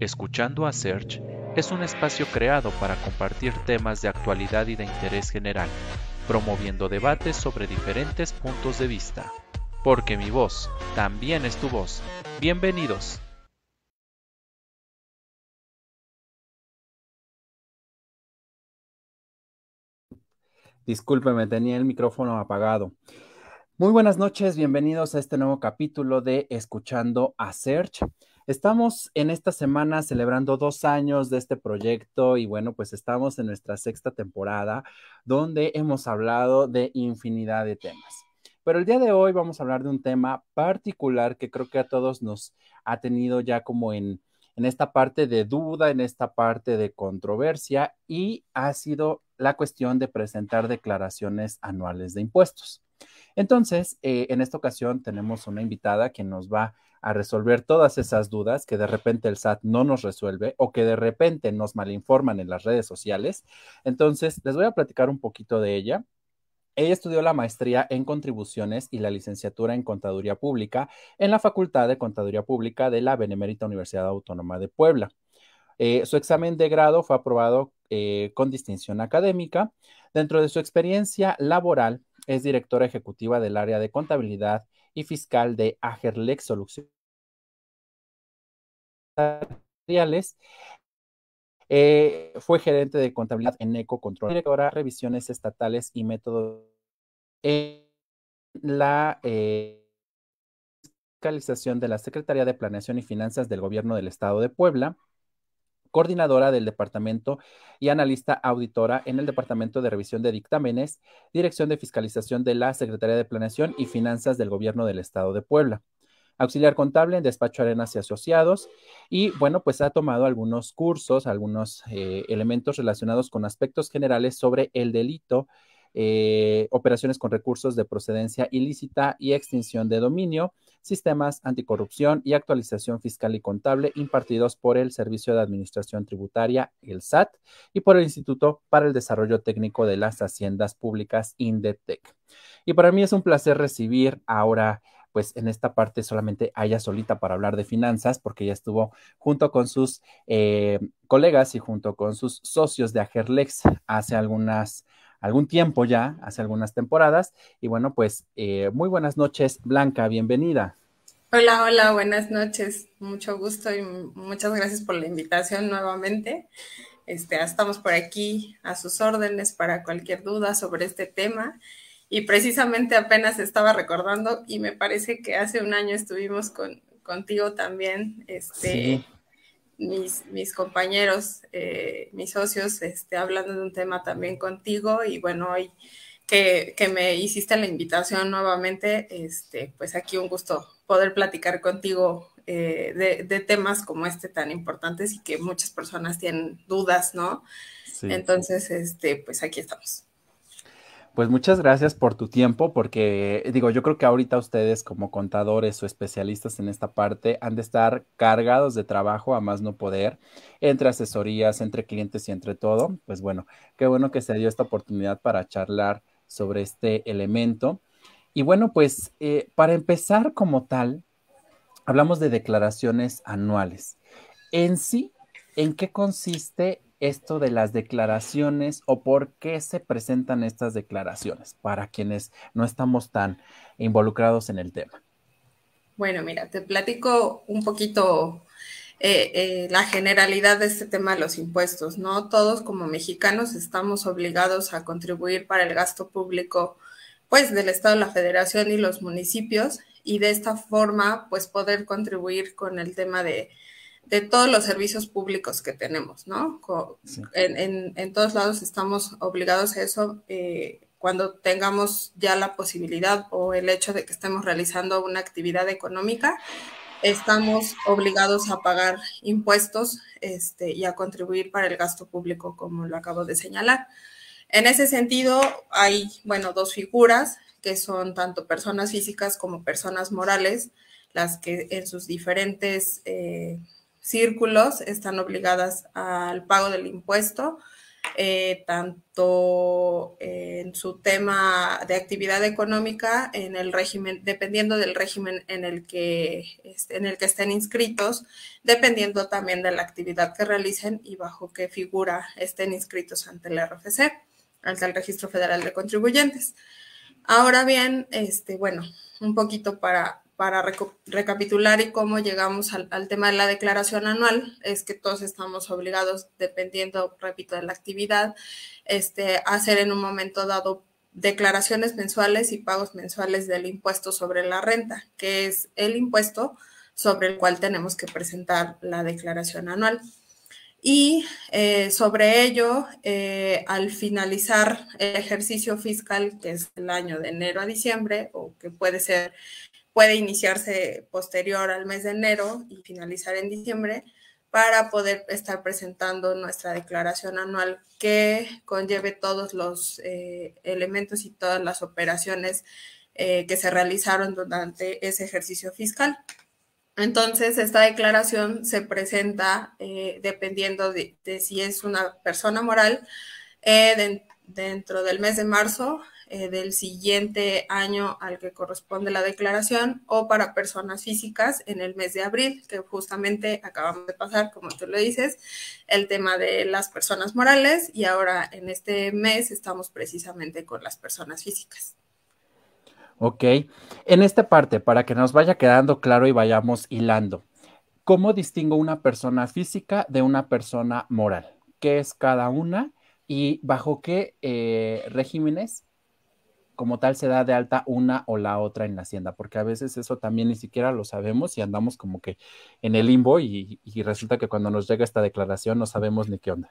Escuchando a Search es un espacio creado para compartir temas de actualidad y de interés general, promoviendo debates sobre diferentes puntos de vista. Porque mi voz también es tu voz. Bienvenidos. Discúlpeme, tenía el micrófono apagado. Muy buenas noches, bienvenidos a este nuevo capítulo de Escuchando a Search. Estamos en esta semana celebrando dos años de este proyecto y bueno, pues estamos en nuestra sexta temporada donde hemos hablado de infinidad de temas. Pero el día de hoy vamos a hablar de un tema particular que creo que a todos nos ha tenido ya como en, en esta parte de duda, en esta parte de controversia y ha sido la cuestión de presentar declaraciones anuales de impuestos. Entonces, eh, en esta ocasión tenemos una invitada que nos va a resolver todas esas dudas que de repente el SAT no nos resuelve o que de repente nos malinforman en las redes sociales. Entonces, les voy a platicar un poquito de ella. Ella estudió la maestría en contribuciones y la licenciatura en contaduría pública en la Facultad de Contaduría Pública de la Benemérita Universidad Autónoma de Puebla. Eh, su examen de grado fue aprobado eh, con distinción académica. Dentro de su experiencia laboral, es directora ejecutiva del área de contabilidad y fiscal de Agerlex Soluciones. Eh, fue gerente de contabilidad en Ecocontrol, directora de revisiones estatales y métodos en la eh, fiscalización de la Secretaría de Planeación y Finanzas del Gobierno del Estado de Puebla coordinadora del departamento y analista auditora en el Departamento de Revisión de Dictámenes, Dirección de Fiscalización de la Secretaría de Planeación y Finanzas del Gobierno del Estado de Puebla. Auxiliar contable en Despacho Arenas y Asociados. Y bueno, pues ha tomado algunos cursos, algunos eh, elementos relacionados con aspectos generales sobre el delito eh, operaciones con recursos de procedencia ilícita y extinción de dominio, sistemas anticorrupción y actualización fiscal y contable impartidos por el Servicio de Administración Tributaria, el SAT, y por el Instituto para el Desarrollo Técnico de las Haciendas Públicas, INDETEC. Y para mí es un placer recibir ahora pues en esta parte solamente a ella solita para hablar de finanzas, porque ella estuvo junto con sus eh, colegas y junto con sus socios de Agerlex hace algunas algún tiempo ya, hace algunas temporadas. Y bueno, pues eh, muy buenas noches, Blanca, bienvenida. Hola, hola, buenas noches. Mucho gusto y muchas gracias por la invitación nuevamente. Este, estamos por aquí a sus órdenes para cualquier duda sobre este tema. Y precisamente apenas estaba recordando y me parece que hace un año estuvimos con, contigo también, este, mis, compañeros, eh, mis socios, este, hablando de un tema también contigo y bueno, hoy que, me hiciste la invitación nuevamente, este, pues aquí un gusto poder platicar contigo eh, de, temas como este tan importantes y que muchas personas tienen dudas, ¿no? Entonces, este, pues aquí estamos. Pues muchas gracias por tu tiempo, porque digo, yo creo que ahorita ustedes como contadores o especialistas en esta parte han de estar cargados de trabajo a más no poder, entre asesorías, entre clientes y entre todo. Pues bueno, qué bueno que se dio esta oportunidad para charlar sobre este elemento. Y bueno, pues eh, para empezar como tal, hablamos de declaraciones anuales. En sí, ¿en qué consiste esto de las declaraciones o por qué se presentan estas declaraciones para quienes no estamos tan involucrados en el tema? Bueno, mira, te platico un poquito eh, eh, la generalidad de este tema de los impuestos, ¿no? Todos como mexicanos estamos obligados a contribuir para el gasto público, pues, del Estado, la Federación y los municipios, y de esta forma, pues, poder contribuir con el tema de de todos los servicios públicos que tenemos, ¿no? En, todos lados estamos obligados a eso eh, cuando tengamos ya la posibilidad o el hecho de que estemos realizando una actividad económica, estamos obligados a pagar impuestos este, y a contribuir para el gasto público, como lo acabo de señalar. En ese sentido, hay, bueno, dos figuras que son tanto personas físicas como personas morales, las que en sus diferentes... Eh, círculos están obligadas al pago del impuesto. eh, tanto en su tema de actividad económica, en el régimen, dependiendo del régimen en el que, este, en el que estén inscritos, dependiendo también de la actividad que realicen y bajo qué figura estén inscritos ante el RFC, ante el Registro Federal de Contribuyentes. Ahora bien, este, bueno, un poquito para, para recapitular y cómo llegamos al, tema de la declaración anual, es que todos estamos obligados, dependiendo, repito, de la actividad, este, a hacer en un momento dado declaraciones mensuales y pagos mensuales del impuesto sobre la renta, que es el impuesto sobre el cual tenemos que presentar la declaración anual. Y eh, sobre ello, eh, al finalizar el ejercicio fiscal, que es el año de enero a diciembre, o que puede ser puede iniciarse posterior al mes de enero y finalizar en diciembre para poder estar presentando nuestra declaración anual que conlleve todos los eh, elementos y todas las operaciones eh, que se realizaron durante ese ejercicio fiscal. Entonces, esta declaración se presenta eh, dependiendo de, si es una persona moral dentro del mes de marzo eh, del siguiente año al que corresponde la declaración o para personas físicas en el mes de abril, que justamente acabamos de pasar, como tú lo dices, el tema de las personas morales y ahora en este mes estamos precisamente con las personas físicas. Ok, en esta parte, para que nos vaya quedando claro y vayamos hilando, ¿cómo distingo una persona física de una persona moral? ¿Qué es cada una y bajo qué eh, regímenes como tal se da de alta una o la otra en la hacienda, porque a veces eso también ni siquiera lo sabemos y andamos como que en el limbo y, resulta que cuando nos llega esta declaración no sabemos ni qué onda.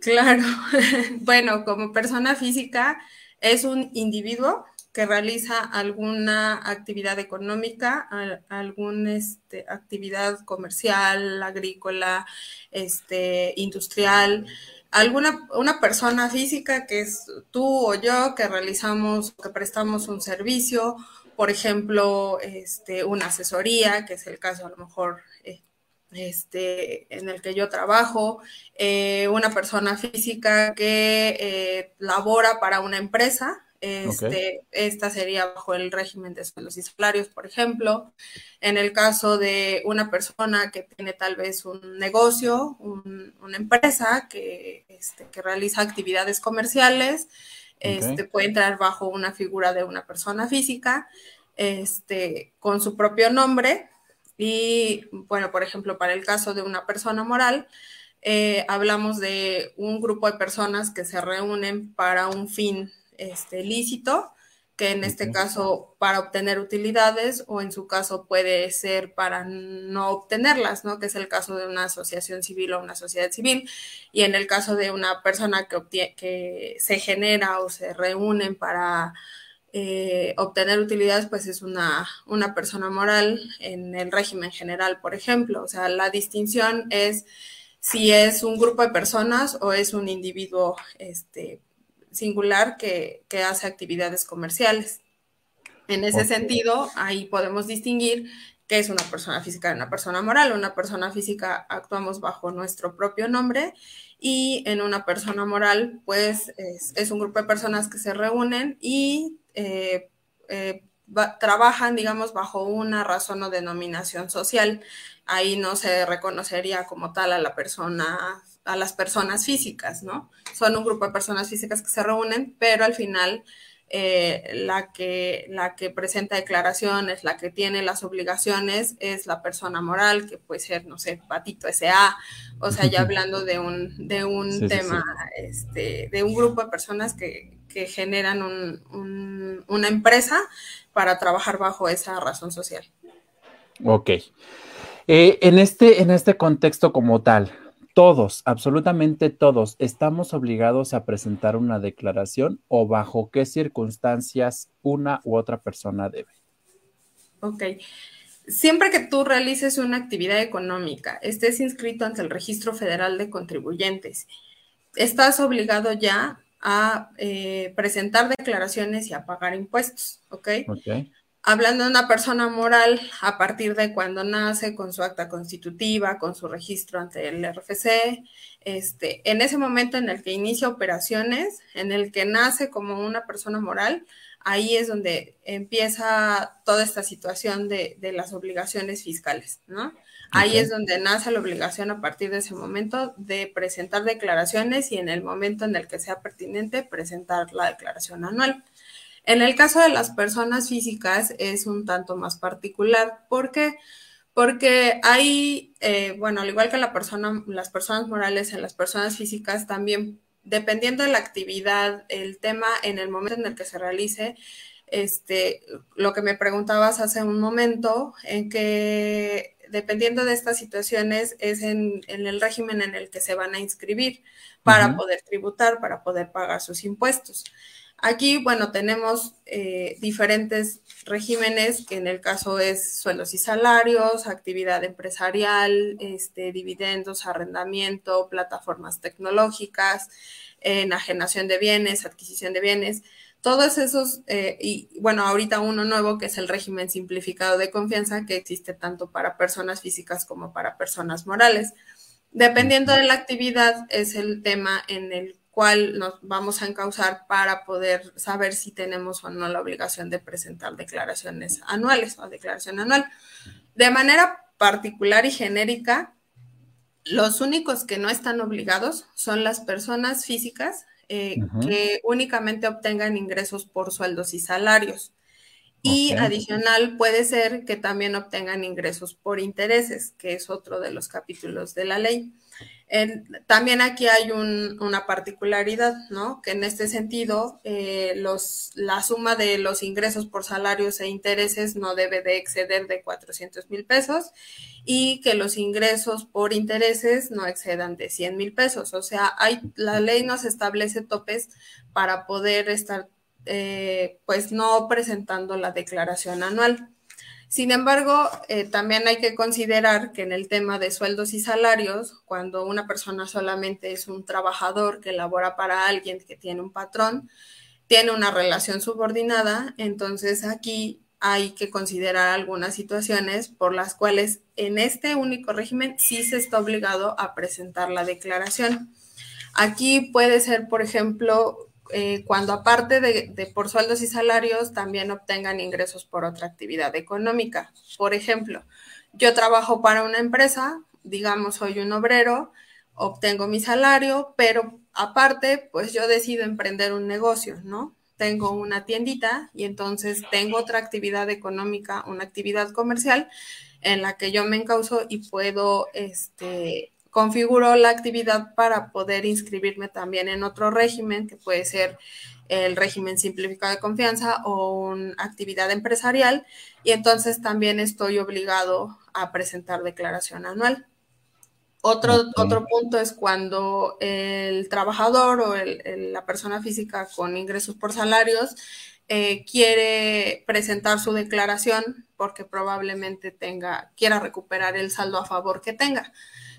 Claro, bueno, como persona física es un individuo que realiza alguna actividad económica, alguna este, actividad comercial, agrícola, este, industrial, alguna una persona física que es tú o yo que realizamos, que prestamos un servicio, por ejemplo, este, una asesoría, que es el caso a lo mejor eh, este, en el que yo trabajo, eh, una persona física que eh, labora para una empresa, este, Esta sería bajo el régimen de sueldos y salarios, por ejemplo. En el caso de una persona que tiene tal vez un negocio, una empresa que, este, que realiza actividades comerciales, este, puede entrar bajo una figura de una persona física este, con su propio nombre. Y bueno, por ejemplo, para el caso de una persona moral, eh, hablamos de un grupo de personas que se reúnen para un fin este, lícito, que en este caso para obtener utilidades o en su caso puede ser para no obtenerlas, ¿no? Que es el caso de una asociación civil o una sociedad civil. Y en el caso de una persona que, que se genera o se reúnen para eh, obtener utilidades, pues es una, una persona moral en el régimen general, por ejemplo. O sea, la distinción es si es un grupo de personas o es un individuo este, singular que, hace actividades comerciales. En ese sentido, ahí podemos distinguir qué es una persona física de una persona moral. Una persona física actuamos bajo nuestro propio nombre y en una persona moral, pues es, un grupo de personas que se reúnen y eh, eh, trabajan, digamos, bajo una razón o denominación social. Ahí no se reconocería como tal a la persona a las personas físicas, ¿no? Son un grupo de personas físicas que se reúnen, pero al final eh, la, que, la que presenta declaraciones, la que tiene las obligaciones es la persona moral, que puede ser, no sé, Patito S.A., o sea, ya hablando de un, de un tema, Este, de un grupo de personas que, que generan un, una empresa para trabajar bajo esa razón social. Ok. Eh, en, este, en este contexto como tal, todos, absolutamente todos, estamos obligados a presentar una declaración o bajo qué circunstancias una u otra persona debe. Ok. Siempre que tú realices una actividad económica, estés inscrito ante el Registro Federal de Contribuyentes, estás obligado ya a eh, presentar declaraciones y a pagar impuestos, ¿ok? Ok. Hablando de una persona moral, a partir de cuando nace, con su acta constitutiva, con su registro ante el RFC, este, en ese momento en el que inicia operaciones, en el que nace como una persona moral, ahí es donde empieza toda esta situación de, las obligaciones fiscales, ¿no? Ahí es donde nace la obligación a partir de ese momento de presentar declaraciones y en el momento en el que sea pertinente presentar la declaración anual. En el caso de las personas físicas es un tanto más particular. ¿Por qué? Porque hay, eh, bueno, al igual que la persona, las personas morales, en las personas físicas también, dependiendo de la actividad, el tema en el momento en el que se realice, este, lo que me preguntabas hace un momento, en que dependiendo de estas situaciones es en, el régimen en el que se van a inscribir para poder tributar, para poder pagar sus impuestos. Aquí, bueno, tenemos eh, diferentes regímenes, que en el caso es sueldos y salarios, actividad empresarial, este, dividendos, arrendamiento, plataformas tecnológicas, enajenación de bienes, adquisición de bienes, todos esos, eh, y bueno, ahorita uno nuevo que es el régimen simplificado de confianza que existe tanto para personas físicas como para personas morales. Dependiendo de la actividad, es el tema en el cuál nos vamos a encauzar para poder saber si tenemos o no la obligación de presentar declaraciones anuales o declaración anual. De manera particular y genérica, los únicos que no están obligados son las personas físicas eh, que únicamente obtengan ingresos por sueldos y salarios. Y adicional puede ser que también obtengan ingresos por intereses, que es otro de los capítulos de la ley también aquí hay una particularidad, ¿no? Que en este sentido, eh, los, la suma de los ingresos por salarios e intereses no debe de exceder de 400 mil pesos y que los ingresos por intereses no excedan de 100 mil pesos. O sea, hay, la ley nos establece topes para poder estar, eh, pues, no presentando la declaración anual. Sin embargo, eh, también hay que considerar que en el tema de sueldos y salarios, cuando una persona solamente es un trabajador que labora para alguien que tiene un patrón, tiene una relación subordinada, entonces aquí hay que considerar algunas situaciones por las cuales en este único régimen sí se está obligado a presentar la declaración. Aquí puede ser, por ejemplo, eh, cuando aparte de, por sueldos y salarios también obtengan ingresos por otra actividad económica. Por ejemplo, yo trabajo para una empresa, digamos, soy un obrero, obtengo mi salario, pero aparte, pues yo decido emprender un negocio, ¿no? Tengo una tiendita y entonces tengo otra actividad económica, una actividad comercial en la que yo me encauso y puedo este, configuro la actividad para poder inscribirme también en otro régimen, que puede ser el régimen simplificado de confianza o una actividad empresarial, y entonces también estoy obligado a presentar declaración anual. Otro, otro punto es cuando el trabajador o la persona física con ingresos por salarios eh, quiere presentar su declaración porque probablemente tenga, quiera recuperar el saldo a favor que tenga.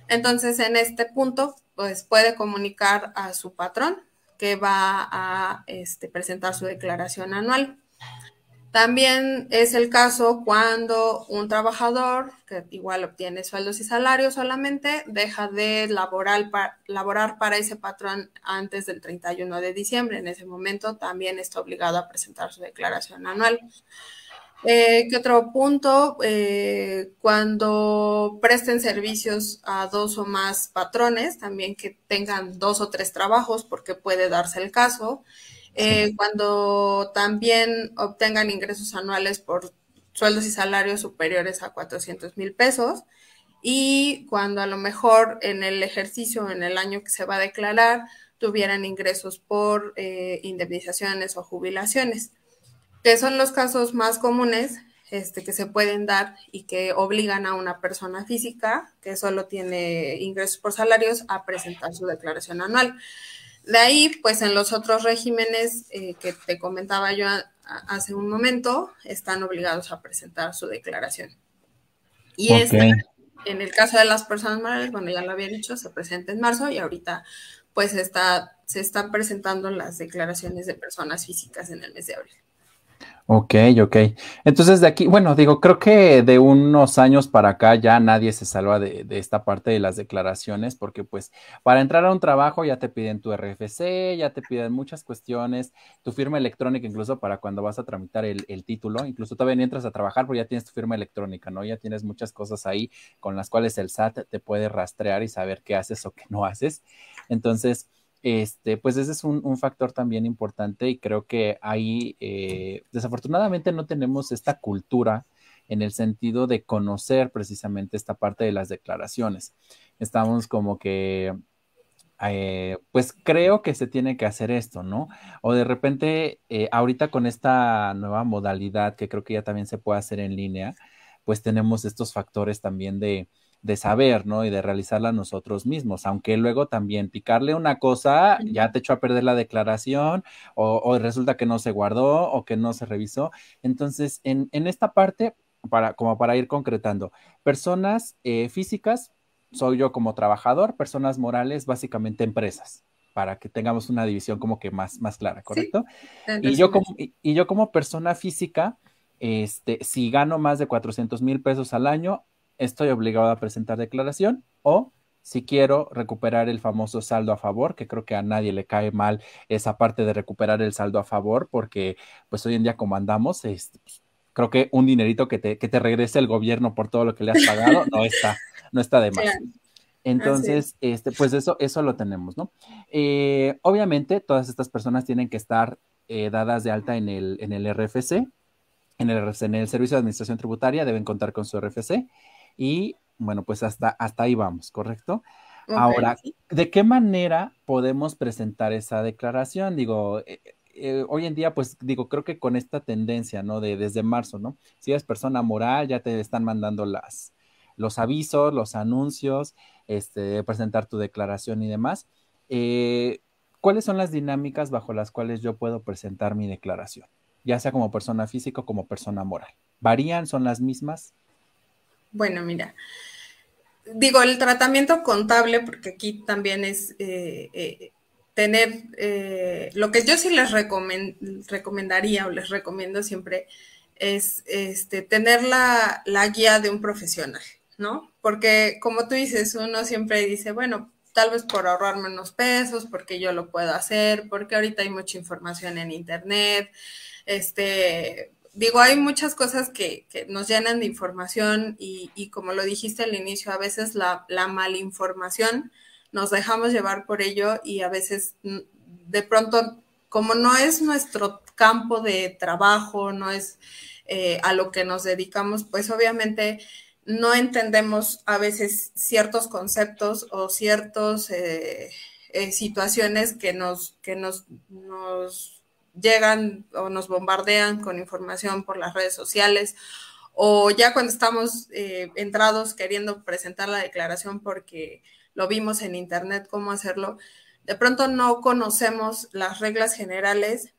Entonces, en este punto, pues puede comunicar a su patrón que va a este, presentar su declaración anual. También es el caso cuando un trabajador, que igual obtiene sueldos y salarios solamente, deja de laborar, laborar para ese patrón antes del 31 de diciembre. En ese momento también está obligado a presentar su declaración anual. Eh, ¿Qué otro punto? Eh, cuando presten servicios a dos o más patrones, también que tengan dos o tres trabajos, porque puede darse el caso. Eh, cuando también obtengan ingresos anuales por sueldos y salarios superiores a 400 mil pesos. Y cuando a lo mejor en el ejercicio, en el año que se va a declarar, tuvieran ingresos por indemnizaciones o jubilaciones que son los casos más comunes este, que se pueden dar y que obligan a una persona física que solo tiene ingresos por salarios a presentar su declaración anual. De ahí, pues en los otros regímenes eh, que te comentaba yo hace un momento, están obligados a presentar su declaración. Y este, en el caso de las personas morales, bueno, ya lo había dicho, se presenta en marzo y ahorita pues está, se están presentando las declaraciones de personas físicas en el mes de abril. Ok, ok. Entonces de aquí, bueno, digo, creo que de unos años para acá ya nadie se salva de, esta parte de las declaraciones, porque pues para entrar a un trabajo ya te piden tu RFC, ya te piden muchas cuestiones, tu firma electrónica incluso para cuando vas a tramitar el, título, incluso todavía ni entras a trabajar, pero ya tienes tu firma electrónica, ¿no? Ya tienes muchas cosas ahí con las cuales el SAT te puede rastrear y saber qué haces o qué no haces. Entonces, este, pues ese es un, factor también importante y creo que ahí eh, desafortunadamente no tenemos esta cultura en el sentido de conocer precisamente esta parte de las declaraciones. Estamos como que, eh, pues creo que se tiene que hacer esto, ¿no? O de repente, eh, ahorita con esta nueva modalidad que creo que ya también se puede hacer en línea, pues tenemos estos factores también de, de saber, ¿no? Y de realizarla nosotros mismos, aunque luego también picarle una cosa ya te echó a perder la declaración o, resulta que no se guardó o que no se revisó. Entonces, en, esta parte, para, como para ir concretando, personas eh, físicas, soy yo como trabajador, personas morales, básicamente empresas para que tengamos una división como que más, más clara, ¿correcto? y, yo como, y, yo como persona física, este, si gano más de 400 mil pesos al año, estoy obligado a presentar declaración o si quiero recuperar el famoso saldo a favor, que creo que a nadie le cae mal esa parte de recuperar el saldo a favor, porque pues hoy en día como andamos, pues, creo que un dinerito que te, que te regrese el gobierno por todo lo que le has pagado no está, no está de más. Entonces, este, pues eso, eso lo tenemos, ¿no? Eh, obviamente, todas estas personas tienen que estar eh, dadas de alta en el, en el RFC, en el, en el Servicio de Administración Tributaria, deben contar con su RFC. Y bueno, pues hasta, hasta ahí vamos, ¿correcto? Ahora, ¿de qué manera podemos presentar esa declaración? Digo, eh, eh, hoy en día, pues digo, creo que con esta tendencia, ¿no? De desde marzo, ¿no? Si eres persona moral, ya te están mandando las, los avisos, los anuncios, este, presentar tu declaración y demás. Eh, ¿Cuáles son las dinámicas bajo las cuales yo puedo presentar mi declaración? Ya sea como persona física o como persona moral. ¿Varían? ¿Son las mismas? Bueno, mira, digo, el tratamiento contable, porque aquí también es eh, eh, tener, eh, lo que yo sí les recomendaría o les recomiendo siempre es este, tener la, la, guía de un profesional, ¿no? Porque como tú dices, uno siempre dice, bueno, tal vez por ahorrarme unos pesos, porque yo lo puedo hacer, porque ahorita hay mucha información en internet, este, digo, hay muchas cosas que, nos llenan de información y, como lo dijiste al inicio, a veces la, la malinformación nos dejamos llevar por ello y a veces mm, de pronto, como no es nuestro campo de trabajo, no es eh, a lo que nos dedicamos, pues obviamente no entendemos a veces ciertos conceptos o ciertas eh, eh, situaciones que nos, que nos, nos llegan o nos bombardean con información por las redes sociales o ya cuando estamos eh, entrados queriendo presentar la declaración porque lo vimos en internet cómo hacerlo, de pronto no conocemos las reglas generales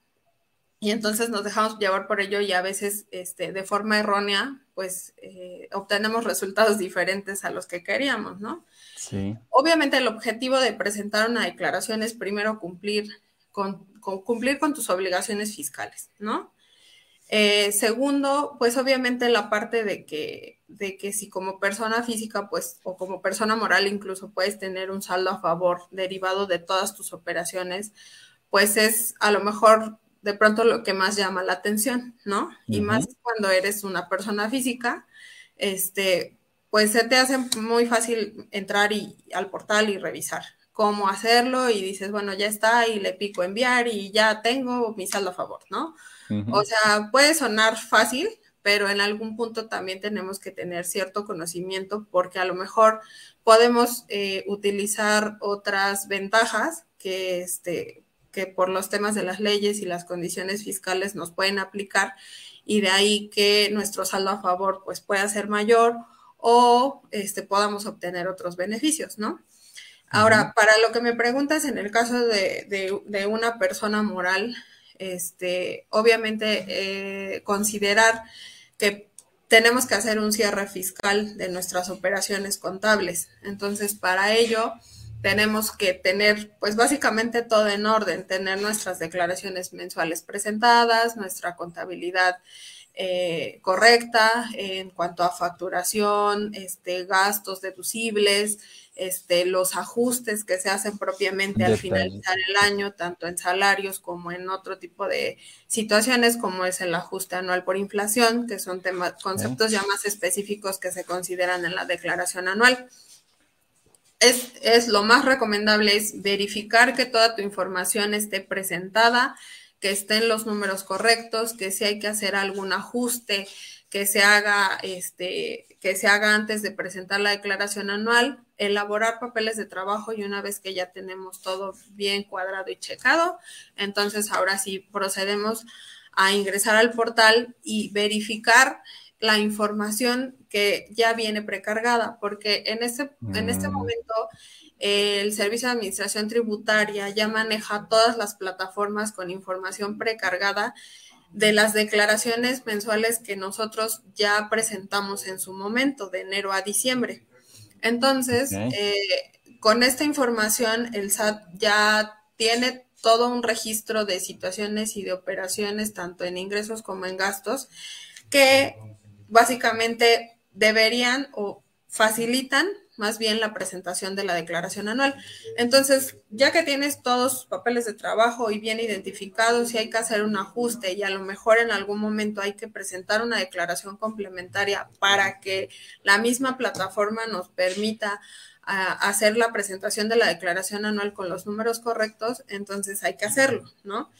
y entonces nos dejamos llevar por ello y a veces este, de forma errónea pues eh, obtenemos resultados diferentes a los que queríamos, ¿no? Sí. Obviamente el objetivo de presentar una declaración es primero cumplir con cumplir con tus obligaciones fiscales, ¿no? Eh, segundo, pues obviamente la parte de que, de que si como persona física, pues, o como persona moral incluso puedes tener un saldo a favor derivado de todas tus operaciones, pues es a lo mejor de pronto lo que más llama la atención, ¿no? Y más cuando eres una persona física, este, pues se te hace muy fácil entrar y, al portal y revisar, cómo hacerlo y dices, bueno, ya está y le pico enviar y ya tengo mi saldo a favor, ¿no? O sea, puede sonar fácil, pero en algún punto también tenemos que tener cierto conocimiento porque a lo mejor podemos eh, utilizar otras ventajas que, este, que por los temas de las leyes y las condiciones fiscales nos pueden aplicar y de ahí que nuestro saldo a favor pues pueda ser mayor o este, podamos obtener otros beneficios, ¿no? Ahora, para lo que me preguntas, en el caso de, una persona moral, este, obviamente eh, considerar que tenemos que hacer un cierre fiscal de nuestras operaciones contables. Entonces, para ello, tenemos que tener, pues básicamente todo en orden, tener nuestras declaraciones mensuales presentadas, nuestra contabilidad eh, correcta en cuanto a facturación, este, gastos deducibles, este, los ajustes que se hacen propiamente al finalizar el año, tanto en salarios como en otro tipo de situaciones, como es el ajuste anual por inflación, que son temas, conceptos ya más específicos que se consideran en la declaración anual. Es, es lo más recomendable es verificar que toda tu información esté presentada, que estén los números correctos, que si hay que hacer algún ajuste, que se haga, este, que se haga antes de presentar la declaración anual, elaborar papeles de trabajo y una vez que ya tenemos todo bien cuadrado y checado, entonces ahora sí procedemos a ingresar al portal y verificar la información que ya viene precargada, porque en este, en este mm. momento el Servicio de Administración Tributaria ya maneja todas las plataformas con información precargada de las declaraciones mensuales que nosotros ya presentamos en su momento, de enero a diciembre. Entonces, eh, con esta información, el SAT ya tiene todo un registro de situaciones y de operaciones, tanto en ingresos como en gastos, que básicamente deberían o facilitan más bien la presentación de la declaración anual. Entonces, ya que tienes todos sus papeles de trabajo y bien identificados, si hay que hacer un ajuste y a lo mejor en algún momento hay que presentar una declaración complementaria para que la misma plataforma nos permita ah, hacer la presentación de la declaración anual con los números correctos, entonces hay que hacerlo, ¿no?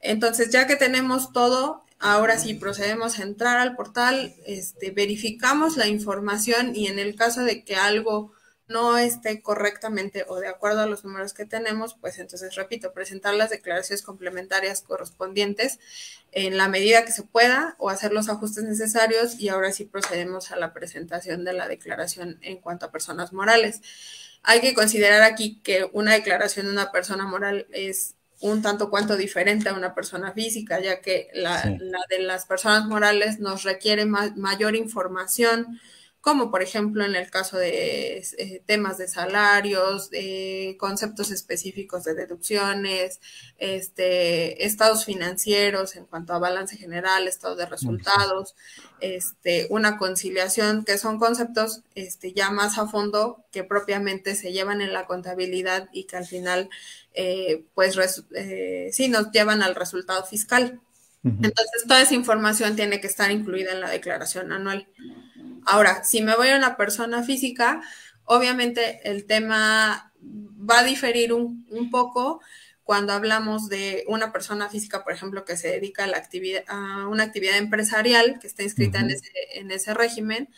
Entonces, ya que tenemos todo, ahora sí procedemos a entrar al portal, este, verificamos la información y en el caso de que algo no esté correctamente o de acuerdo a los números que tenemos, pues entonces, repito, presentar las declaraciones complementarias correspondientes en la medida que se pueda o hacer los ajustes necesarios y ahora sí procedemos a la presentación de la declaración en cuanto a personas morales. Hay que considerar aquí que una declaración de una persona moral es un tanto cuanto diferente a una persona física, ya que la, de las personas morales nos requiere mayor información, como por ejemplo en el caso de eh, temas de salarios, conceptos específicos de deducciones, este, estados financieros en cuanto a balance general, estado de resultados, este, una conciliación, que son conceptos este, ya más a fondo que propiamente se llevan en la contabilidad y que al final, eh, pues, eh, sí nos llevan al resultado fiscal. Entonces, toda esa información tiene que estar incluida en la declaración anual. Ahora, si me voy a una persona física, obviamente el tema va a diferir un, poco cuando hablamos de una persona física, por ejemplo, que se dedica a, la actividad, a una actividad empresarial, que está inscrita en, ese, en ese régimen,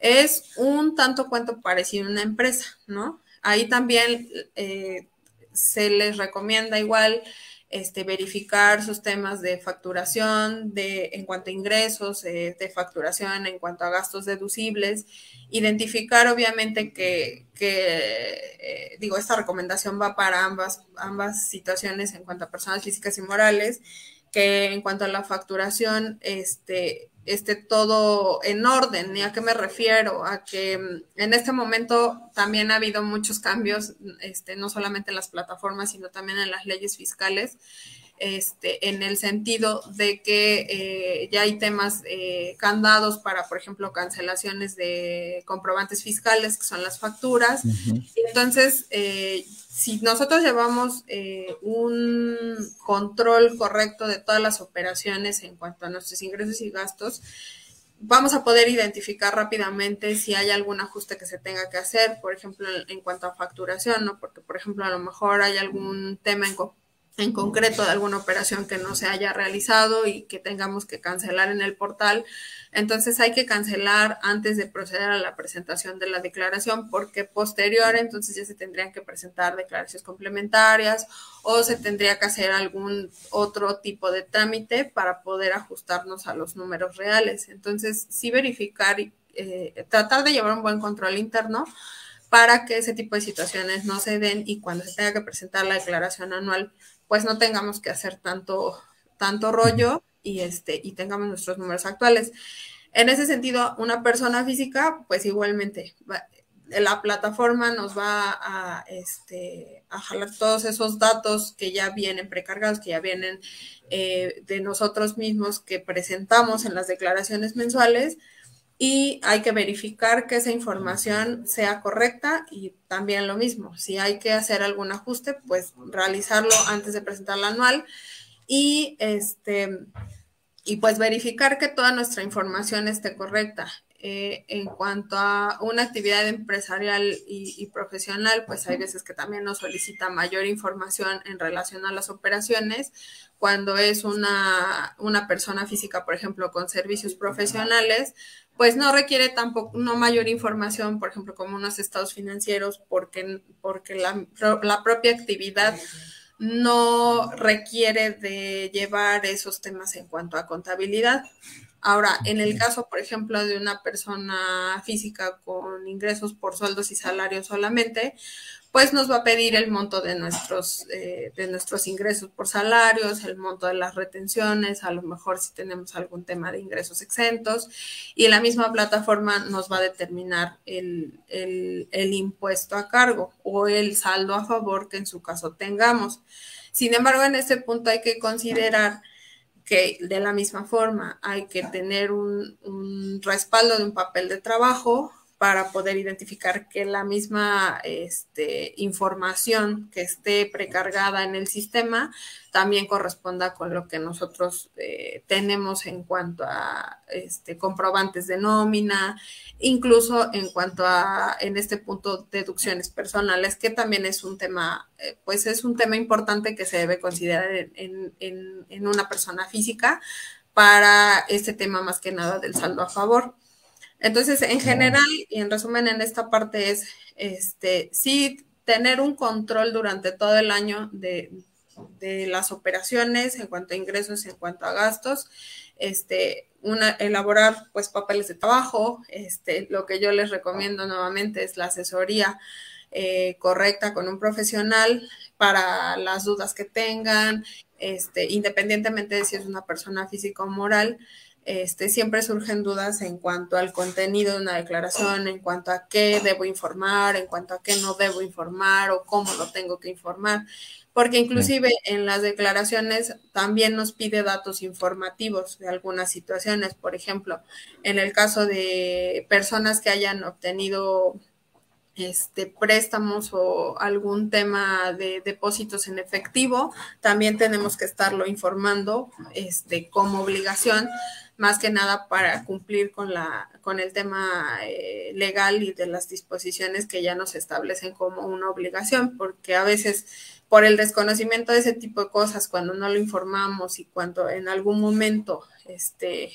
es un tanto cuanto parecido a una empresa, ¿no? Ahí también eh, se les recomienda igual este, verificar sus temas de facturación, de, en cuanto a ingresos, eh, de facturación, en cuanto a gastos deducibles, identificar obviamente que, eh, digo, esta recomendación va para ambas, ambas situaciones en cuanto a personas físicas y morales, que en cuanto a la facturación, este, esté todo en orden. ¿Y a qué me refiero? A que mm, en este momento también ha habido muchos cambios, este, no solamente en las plataformas, sino también en las leyes fiscales, este, en el sentido de que eh, ya hay temas eh, candados para, por ejemplo, cancelaciones de comprobantes fiscales, que son las facturas. Entonces, eh, si nosotros llevamos un control correcto de todas las operaciones en cuanto a nuestros ingresos y gastos, vamos a poder identificar rápidamente si hay algún ajuste que se tenga que hacer, por ejemplo, en, cuanto a facturación, ¿no? Porque, por ejemplo, a lo mejor hay algún tema en, en concreto de alguna operación que no se haya realizado y que tengamos que cancelar en el portal. Entonces hay que cancelar antes de proceder a la presentación de la declaración porque posterior entonces ya se tendrían que presentar declaraciones complementarias o se tendría que hacer algún otro tipo de trámite para poder ajustarnos a los números reales. Entonces sí verificar y eh, tratar de llevar un buen control interno para que ese tipo de situaciones no se den y cuando se tenga que presentar la declaración anual pues no tengamos que hacer tanto, tanto rollo y, este, y tengamos nuestros números actuales. En ese sentido, una persona física, pues igualmente, la plataforma nos va a, este, a jalar todos esos datos que ya vienen precargados, que ya vienen eh, de nosotros mismos que presentamos en las declaraciones mensuales y hay que verificar que esa información sea correcta y también lo mismo, si hay que hacer algún ajuste, pues realizarlo antes de presentar la anual y este y pues verificar que toda nuestra información esté correcta. Eh, en cuanto a una actividad empresarial y, profesional, pues hay veces que también nos solicita mayor información en relación a las operaciones. Cuando es una, una persona física, por ejemplo, con servicios profesionales, pues no requiere tampoco, no mayor información, por ejemplo, como unos estados financieros, porque, porque la, la propia actividad no requiere de llevar esos temas en cuanto a contabilidad. Ahora, en el caso, por ejemplo, de una persona física con ingresos por sueldos y salarios solamente, pues nos va a pedir el monto de nuestros, eh, de nuestros ingresos por salarios, el monto de las retenciones, a lo mejor si tenemos algún tema de ingresos exentos, y la misma plataforma nos va a determinar el, el impuesto a cargo o el saldo a favor que en su caso tengamos. Sin embargo, en este punto hay que considerar que de la misma forma hay que tener un, respaldo de un papel de trabajo para poder identificar que la misma este, información que esté precargada en el sistema también corresponda con lo que nosotros eh, tenemos en cuanto a este, comprobantes de nómina, incluso en cuanto a, en este punto, deducciones personales, que también es un tema, eh, pues es un tema importante que se debe considerar en, en una persona física para este tema más que nada del saldo a favor. Entonces, en general y en resumen, en esta parte es, este, sí, tener un control durante todo el año de, las operaciones en cuanto a ingresos, en cuanto a gastos, este, una, elaborar pues papeles de trabajo, este, lo que yo les recomiendo nuevamente es la asesoría eh, correcta con un profesional para las dudas que tengan, este, independientemente de si es una persona física o moral, este, siempre surgen dudas en cuanto al contenido de una declaración, en cuanto a qué debo informar, en cuanto a qué no debo informar o cómo lo tengo que informar, porque inclusive en las declaraciones también nos pide datos informativos de algunas situaciones, por ejemplo, en el caso de personas que hayan obtenido este, préstamos o algún tema de depósitos en efectivo, también tenemos que estarlo informando este, como obligación más que nada para cumplir con, la, con el tema eh, legal y de las disposiciones que ya nos establecen como una obligación, porque a veces por el desconocimiento de ese tipo de cosas, cuando no lo informamos y cuando en algún momento, este,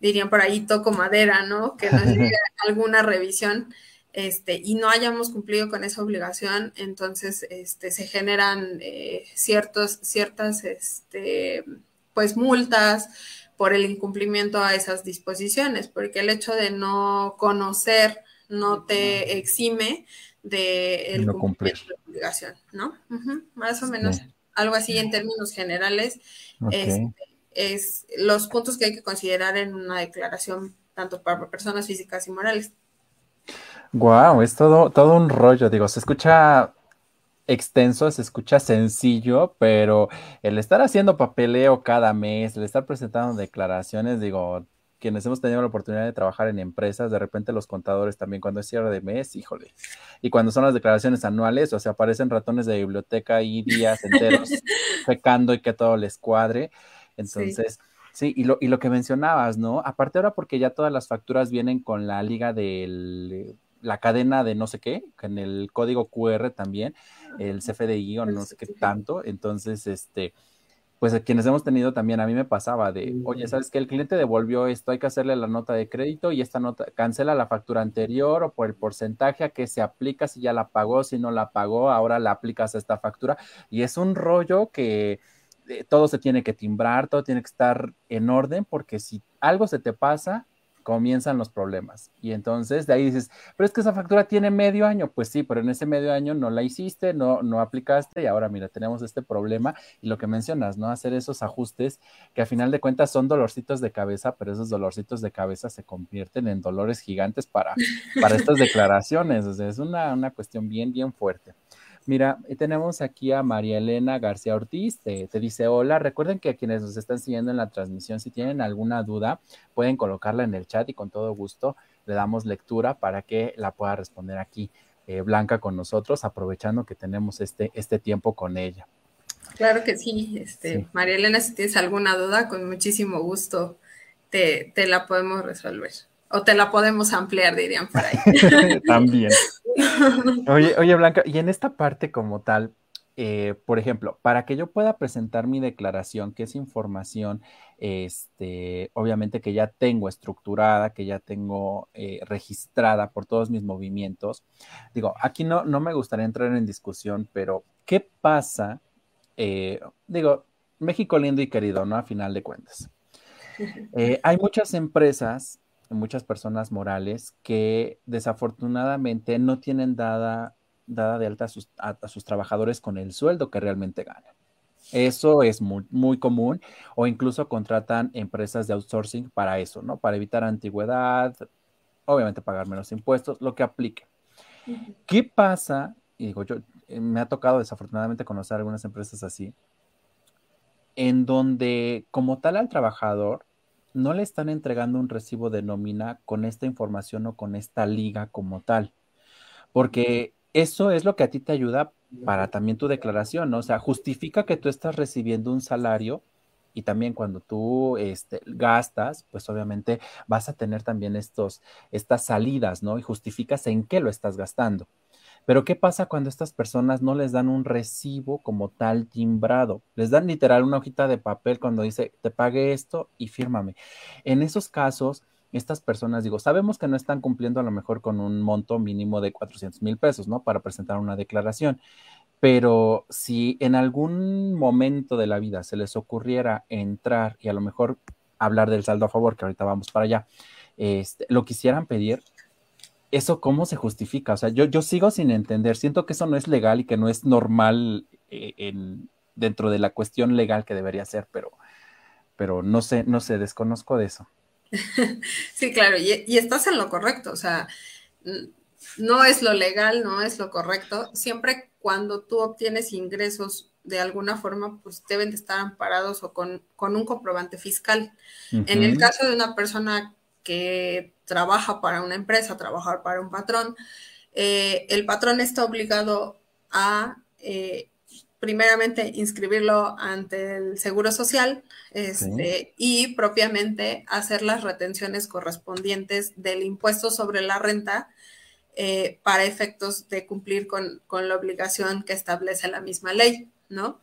dirían por ahí, toco madera, ¿no? Que nos llegue alguna revisión, este, y no hayamos cumplido con esa obligación, entonces este, se generan eh, ciertos, ciertas este, pues multas, por el incumplimiento a esas disposiciones, porque el hecho de no conocer no te exime de el cumplimiento de la obligación, ¿no? Más o menos algo así en términos generales este, es los puntos que hay que considerar en una declaración tanto para personas físicas y morales. Wow, es todo, todo un rollo, digo, se escucha extenso, se escucha sencillo, pero el estar haciendo papeleo cada mes, el estar presentando declaraciones, digo, quienes hemos tenido la oportunidad de trabajar en empresas, de repente los contadores también cuando es cierre de mes, híjole. Y cuando son las declaraciones anuales, o sea, aparecen ratones de biblioteca y días enteros pecando y que todo les cuadre. Entonces, sí, y, lo, y lo que mencionabas, ¿no? Aparte ahora porque ya todas las facturas vienen con la liga del la cadena de no sé qué, en el código QR también, el CFDI o no sé qué tanto. Entonces, este, pues a quienes hemos tenido también, a mí me pasaba de, oye, ¿sabes qué? El cliente devolvió esto, hay que hacerle la nota de crédito y esta nota cancela la factura anterior o por el porcentaje a que se aplica, si ya la pagó, si no la pagó, ahora la aplicas a esta factura. Y es un rollo que eh, todo se tiene que timbrar, todo tiene que estar en orden, porque si algo se te pasa, comienzan los problemas. Y entonces de ahí dices, pero es que esa factura tiene medio año. Pues sí, pero en ese medio año no la hiciste, no, no aplicaste y ahora mira, tenemos este problema y lo que mencionas, ¿no? Hacer esos ajustes que a final de cuentas son dolorcitos de cabeza, pero esos dolorcitos de cabeza se convierten en dolores gigantes para, para estas declaraciones. O sea, es una, una cuestión bien, bien fuerte. Mira, tenemos aquí a María Elena García Ortiz, te, dice hola. Recuerden que a quienes nos están siguiendo en la transmisión, si tienen alguna duda, pueden colocarla en el chat y con todo gusto le damos lectura para que la pueda responder aquí eh, Blanca con nosotros, aprovechando que tenemos este, este tiempo con ella. Claro que sí, este, María Elena, si tienes alguna duda, con muchísimo gusto te, te la podemos resolver. O te la podemos ampliar, dirían por ahí. También. Oye, oye, Blanca, y en esta parte como tal, eh, por ejemplo, para que yo pueda presentar mi declaración, que es información, este, obviamente que ya tengo estructurada, que ya tengo eh, registrada por todos mis movimientos, digo, aquí no, no me gustaría entrar en discusión, pero ¿qué pasa? Eh, digo, México lindo y querido, ¿no? A final de cuentas. hay muchas empresas muchas personas morales que desafortunadamente no tienen dada, dada de alta a sus, a, sus, trabajadores con el sueldo que realmente ganan. Eso es muy, muy, común o incluso contratan empresas de outsourcing para eso, ¿no? Para evitar antigüedad, obviamente pagar menos impuestos, lo que aplique. ¿Qué pasa? Y digo, yo eh, me ha tocado desafortunadamente conocer algunas empresas así, en donde como tal al trabajador no le están entregando un recibo de nómina con esta información o con esta liga como tal, porque eso es lo que a ti te ayuda para también tu declaración, ¿no? O sea, justifica que tú estás recibiendo un salario y también cuando tú este, gastas, pues obviamente vas a tener también estos, estas salidas, ¿no? Y justificas en qué lo estás gastando. Pero ¿qué pasa cuando estas personas no les dan un recibo como tal timbrado? Les dan literal una hojita de papel cuando dice, te pague esto y fírmame. En esos casos, estas personas, digo, sabemos que no están cumpliendo a lo mejor con un monto mínimo de 400 mil pesos, ¿no? Para presentar una declaración. Pero si en algún momento de la vida se les ocurriera entrar y a lo mejor hablar del saldo a favor, que ahorita vamos para allá, este, lo quisieran pedir, ¿eso cómo se justifica? O sea, yo, yo sigo sin entender, siento que eso no es legal y que no es normal eh, en, dentro de la cuestión legal que debería ser, pero, pero no sé, no sé, desconozco de eso. Sí, claro, y, y, estás en lo correcto, o sea, no es lo legal, no es lo correcto. Siempre cuando tú obtienes ingresos de alguna forma, pues deben de estar amparados o con, con un comprobante fiscal. En el caso de una persona que trabaja para una empresa, trabajar para un patrón, eh, el patrón está obligado a, eh, primeramente, inscribirlo ante el Seguro Social este, y propiamente hacer las retenciones correspondientes del impuesto sobre la renta eh, para efectos de cumplir con, con, la obligación que establece la misma ley, ¿no?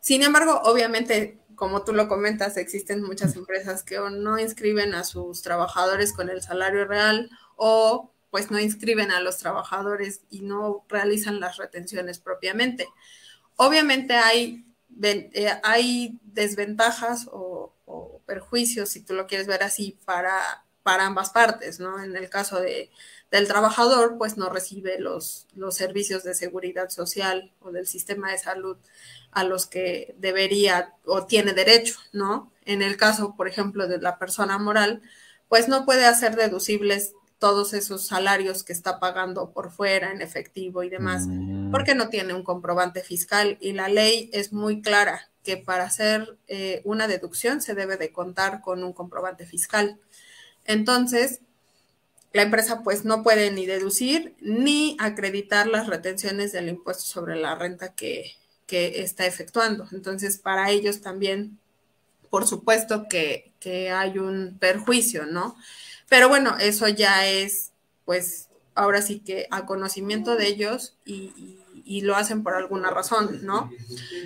Sin embargo, obviamente como tú lo comentas, existen muchas empresas que no inscriben a sus trabajadores con el salario real o pues no inscriben a los trabajadores y no realizan las retenciones propiamente. Obviamente hay, eh, hay desventajas o, perjuicios, si tú lo quieres ver así, para, para ambas partes, ¿no? En el caso de, del trabajador, pues no recibe los, los servicios de seguridad social o del sistema de salud a los que debería o tiene derecho, ¿no? En el caso, por ejemplo, de la persona moral, pues no puede hacer deducibles todos esos salarios que está pagando por fuera en efectivo y demás, mm. porque no tiene un comprobante fiscal y la ley es muy clara que para hacer eh, una deducción se debe de contar con un comprobante fiscal. Entonces, la empresa pues no puede ni deducir ni acreditar las retenciones del impuesto sobre la renta que, que está efectuando. Entonces, para ellos también, por supuesto que, hay un perjuicio, ¿no? Pero bueno, eso ya es, pues, ahora sí que a conocimiento de ellos y, lo hacen por alguna razón, ¿no?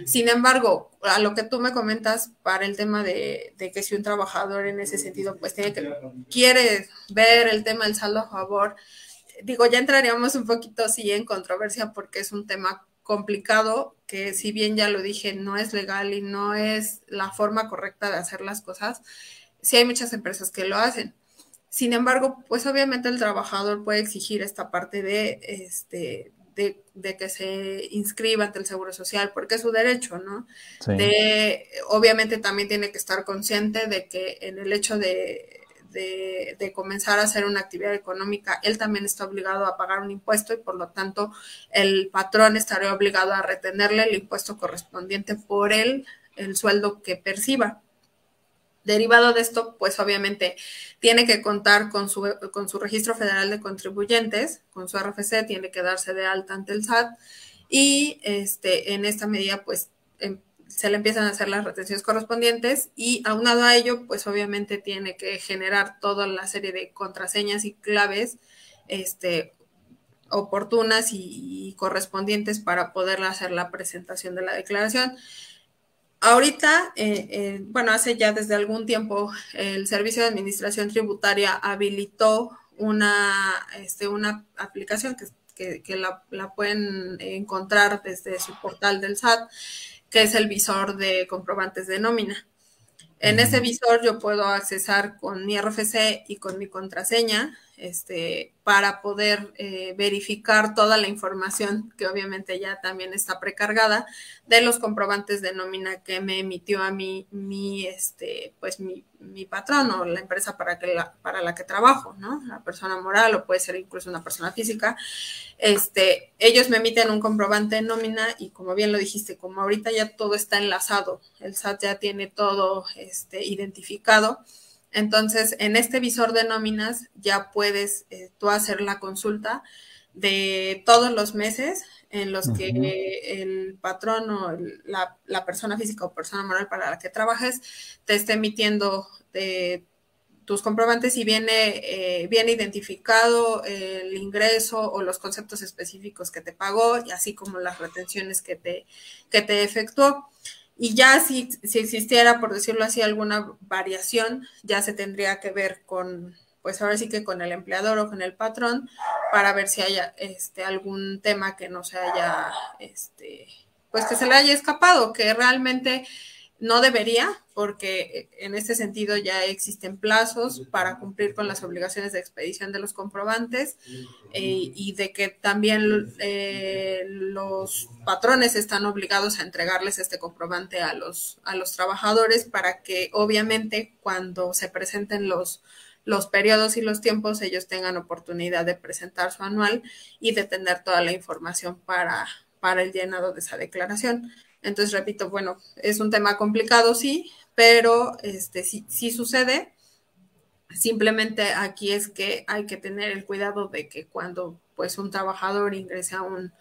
Sin embargo, a lo que tú me comentas para el tema de, de, que si un trabajador en ese sentido, pues tiene que, quiere ver el tema del saldo a favor, digo, ya entraríamos un poquito sí en controversia porque es un tema complicado, que si bien ya lo dije, no es legal y no es la forma correcta de hacer las cosas, sí hay muchas empresas que lo hacen. Sin embargo, pues obviamente el trabajador puede exigir esta parte de, este, de, que se inscriba ante el Seguro Social, porque es su derecho, ¿no? De, obviamente también tiene que estar consciente de que en el hecho de, de, comenzar a hacer una actividad económica, él también está obligado a pagar un impuesto y por lo tanto el patrón estaría obligado a retenerle el impuesto correspondiente por él, el sueldo que perciba. Derivado de esto, pues obviamente tiene que contar con su, con su registro federal de contribuyentes, con su RFC, tiene que darse de alta ante el SAT y este, en esta medida, pues em, se le empiezan a hacer las retenciones correspondientes y aunado a ello, pues obviamente tiene que generar toda la serie de contraseñas y claves este, oportunas y, correspondientes para poder hacer la presentación de la declaración. Ahorita, eh, eh, bueno, hace ya desde algún tiempo, el Servicio de Administración Tributaria habilitó una, este, una aplicación que, que, la, la, pueden encontrar desde su portal del SAT, que es el visor de comprobantes de nómina. En ese visor yo puedo accesar con mi RFC y con mi contraseña este, para poder eh, verificar toda la información que obviamente ya también está precargada de los comprobantes de nómina que me emitió a mí mi, este, pues mi, mi patrón o la empresa para, que la, para la que trabajo, ¿no? La persona moral o puede ser incluso una persona física. Este, ellos me emiten un comprobante de nómina y como bien lo dijiste, como ahorita ya todo está enlazado, el SAT ya tiene todo este, identificado entonces, en este visor de nóminas ya puedes eh, tú hacer la consulta de todos los meses en los que el patrón o la, persona física o persona moral para la que trabajes te esté emitiendo eh, tus comprobantes y viene, eh, viene identificado el ingreso o los conceptos específicos que te pagó y así como las retenciones que te, que te efectuó. Y ya si, si existiera, por decirlo así, alguna variación, ya se tendría que ver con, pues ahora sí que con el empleador o con el patrón, para ver si haya este, algún tema que no se haya, este, pues que se le haya escapado, que realmente no debería, porque en este sentido ya existen plazos para cumplir con las obligaciones de expedición de los comprobantes eh, y de que también eh, los patrones están obligados a entregarles este comprobante a los, a los trabajadores para que obviamente cuando se presenten los, los periodos y los tiempos ellos tengan oportunidad de presentar su anual y de tener toda la información para, para el llenado de esa declaración. Entonces, repito, bueno, es un tema complicado, sí, pero este, sí, sí sucede. Simplemente aquí es que hay que tener el cuidado de que cuando pues un trabajador ingrese a un,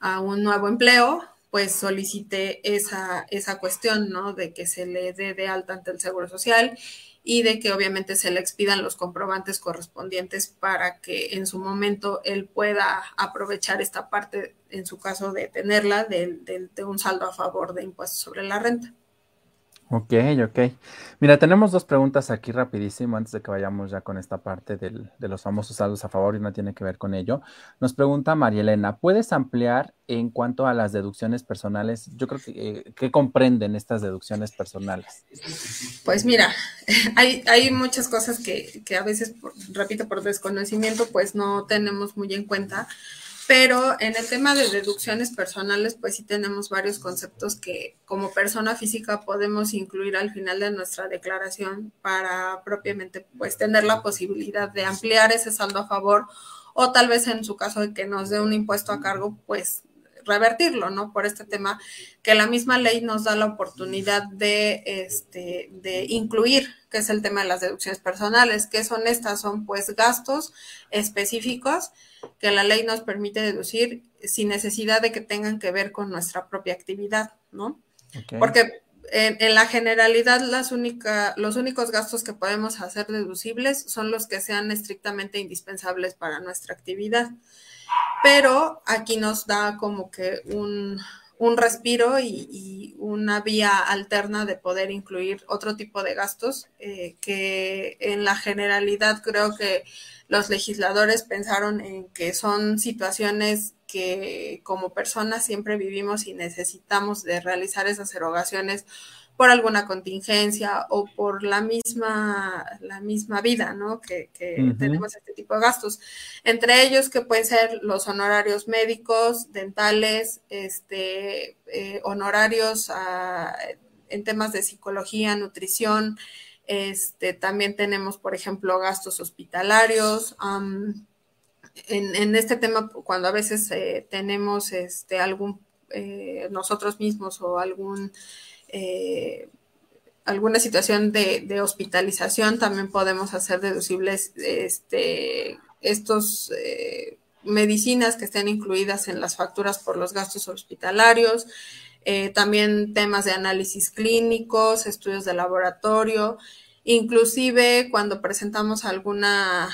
a un nuevo empleo, pues solicite esa, esa cuestión, ¿no? De que se le dé de alta ante el Seguro Social y de que obviamente se le expidan los comprobantes correspondientes para que en su momento él pueda aprovechar esta parte, en su caso de tenerla, de, de un saldo a favor de impuestos sobre la renta. Ok, ok. Mira, tenemos dos preguntas aquí rapidísimo antes de que vayamos ya con esta parte del, de los famosos saldos a favor y no tiene que ver con ello. Nos pregunta María Elena, ¿puedes ampliar en cuanto a las deducciones personales? Yo creo que, eh, ¿qué comprenden estas deducciones personales? Pues mira, hay, hay muchas cosas que, que a veces, repito, por desconocimiento, pues no tenemos muy en cuenta. Pero en el tema de deducciones personales, pues sí tenemos varios conceptos que como persona física podemos incluir al final de nuestra declaración para propiamente pues tener la posibilidad de ampliar ese saldo a favor o tal vez en su caso de que nos dé un impuesto a cargo, pues revertirlo, ¿no? Por este tema que la misma ley nos da la oportunidad de, este, de incluir, que es el tema de las deducciones personales. que son estas? Son pues gastos específicos que la ley nos permite deducir sin necesidad de que tengan que ver con nuestra propia actividad, ¿no? Porque en, la generalidad las única, los únicos gastos que podemos hacer deducibles son los que sean estrictamente indispensables para nuestra actividad pero aquí nos da como que un, respiro y, una vía alterna de poder incluir otro tipo de gastos eh, que en la generalidad creo que los legisladores pensaron en que son situaciones que como personas siempre vivimos y necesitamos de realizar esas erogaciones por alguna contingencia o por la misma, la misma vida, ¿no? Que, tenemos este tipo de gastos. Entre ellos que pueden ser los honorarios médicos, dentales, este, eh, honorarios en temas de psicología, nutrición, este, también tenemos, por ejemplo, gastos hospitalarios. en, este tema, cuando a veces eh, tenemos este, algún, eh, nosotros mismos o algún eh, alguna situación de, hospitalización, también podemos hacer deducibles este, estos eh, medicinas que estén incluidas en las facturas por los gastos hospitalarios, eh, también temas de análisis clínicos, estudios de laboratorio, inclusive cuando presentamos alguna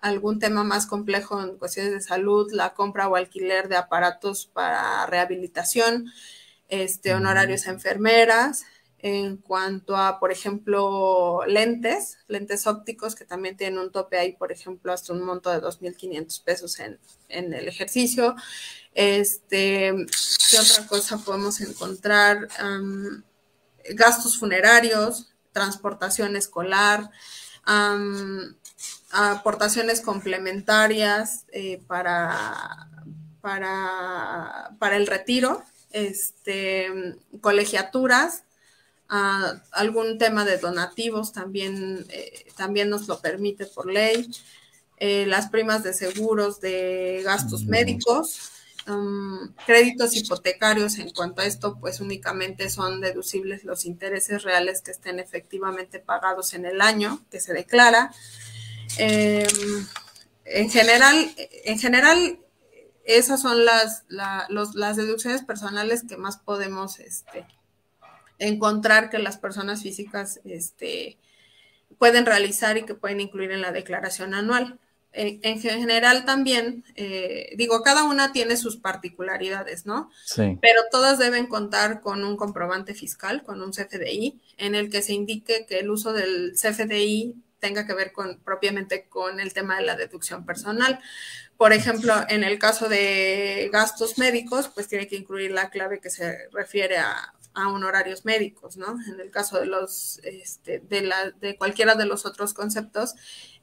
algún tema más complejo en cuestiones de salud, la compra o alquiler de aparatos para rehabilitación, este, honorarios a enfermeras, en cuanto a, por ejemplo, lentes, lentes ópticos, que también tienen un tope ahí, por ejemplo, hasta un monto de 2.500 pesos en, el ejercicio. Este, ¿Qué otra cosa podemos encontrar? gastos funerarios, transportación escolar, aportaciones complementarias eh, para, para, para el retiro, este, colegiaturas, algún tema de donativos también, eh, también nos lo permite por ley, eh, las primas de seguros de gastos médicos, um, créditos hipotecarios en cuanto a esto, pues únicamente son deducibles los intereses reales que estén efectivamente pagados en el año que se declara. Em, en general, en general, esas son las, las deducciones personales que más podemos este, encontrar que las personas físicas este, pueden realizar y que pueden incluir en la declaración anual. En, general también, eh, digo, cada una tiene sus particularidades, ¿no? Sí. Pero todas deben contar con un comprobante fiscal, con un CFDI, en el que se indique que el uso del CFDI tenga que ver con propiamente con el tema de la deducción personal. Por ejemplo, en el caso de gastos médicos, pues tiene que incluir la clave que se refiere a, honorarios médicos, ¿no? En el caso de los, este, de, la, de cualquiera de los otros conceptos,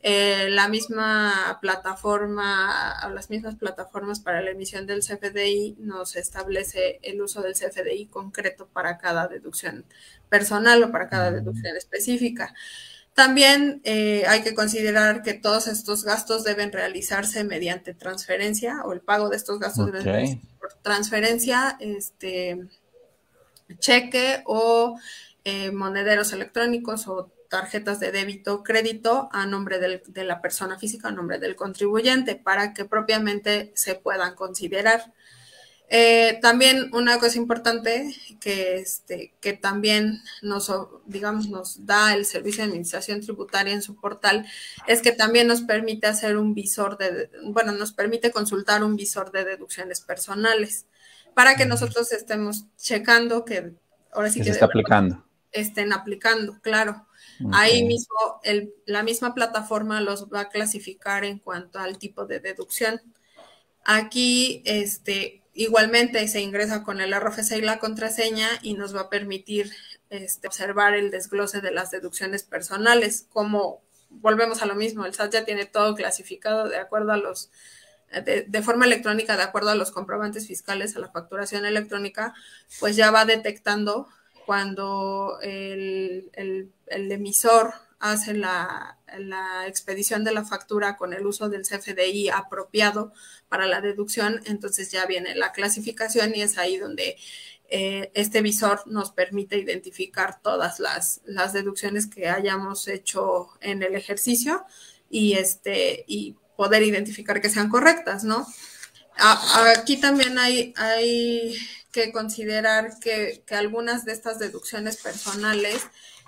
eh, la misma plataforma, o las mismas plataformas para la emisión del CFDI nos establece el uso del CFDI concreto para cada deducción personal o para cada deducción específica. También eh, hay que considerar que todos estos gastos deben realizarse mediante transferencia o el pago de estos gastos debe por transferencia, este, cheque o eh, monederos electrónicos o tarjetas de débito crédito a nombre de la persona física, a nombre del contribuyente, para que propiamente se puedan considerar. Eh, también una cosa importante que, este, que también nos, digamos, nos da el Servicio de Administración Tributaria en su portal es que también nos permite hacer un visor de, bueno, nos permite consultar un visor de deducciones personales para que nosotros estemos checando que ahora sí que, se está aplicando. Estén aplicando, claro. Ahí mismo el, la misma plataforma los va a clasificar en cuanto al tipo de deducción. Aquí, este, Igualmente se ingresa con el RFC y la contraseña y nos va a permitir este, observar el desglose de las deducciones personales. Como volvemos a lo mismo, el SAT ya tiene todo clasificado de acuerdo a los, de, forma electrónica, de acuerdo a los comprobantes fiscales, a la facturación electrónica, pues ya va detectando cuando el, el emisor hace la, expedición de la factura con el uso del CFDI apropiado para la deducción, entonces ya viene la clasificación y es ahí donde eh, este visor nos permite identificar todas las, las, deducciones que hayamos hecho en el ejercicio y, este, y poder identificar que sean correctas, ¿no? aquí también hay, hay que considerar que, que algunas de estas deducciones personales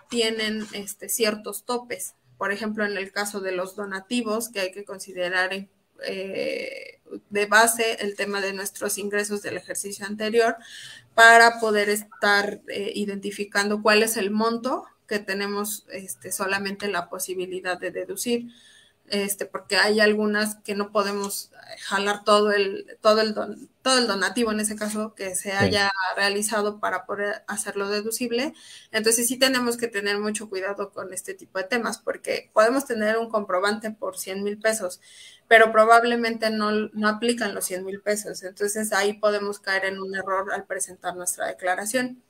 tienen este, ciertos topes. Por ejemplo, en el caso de los donativos, que hay que considerar eh, de base el tema de nuestros ingresos del ejercicio anterior para poder estar eh, identificando cuál es el monto que tenemos este, solamente la posibilidad de deducir. Este, porque hay algunas que no podemos jalar todo el, todo el, todo el donativo en ese caso que se haya realizado para poder hacerlo deducible. Entonces sí tenemos que tener mucho cuidado con este tipo de temas, porque podemos tener un comprobante por 100 mil pesos, pero probablemente no, no aplican los 100 mil pesos. Entonces ahí podemos caer en un error al presentar nuestra declaración.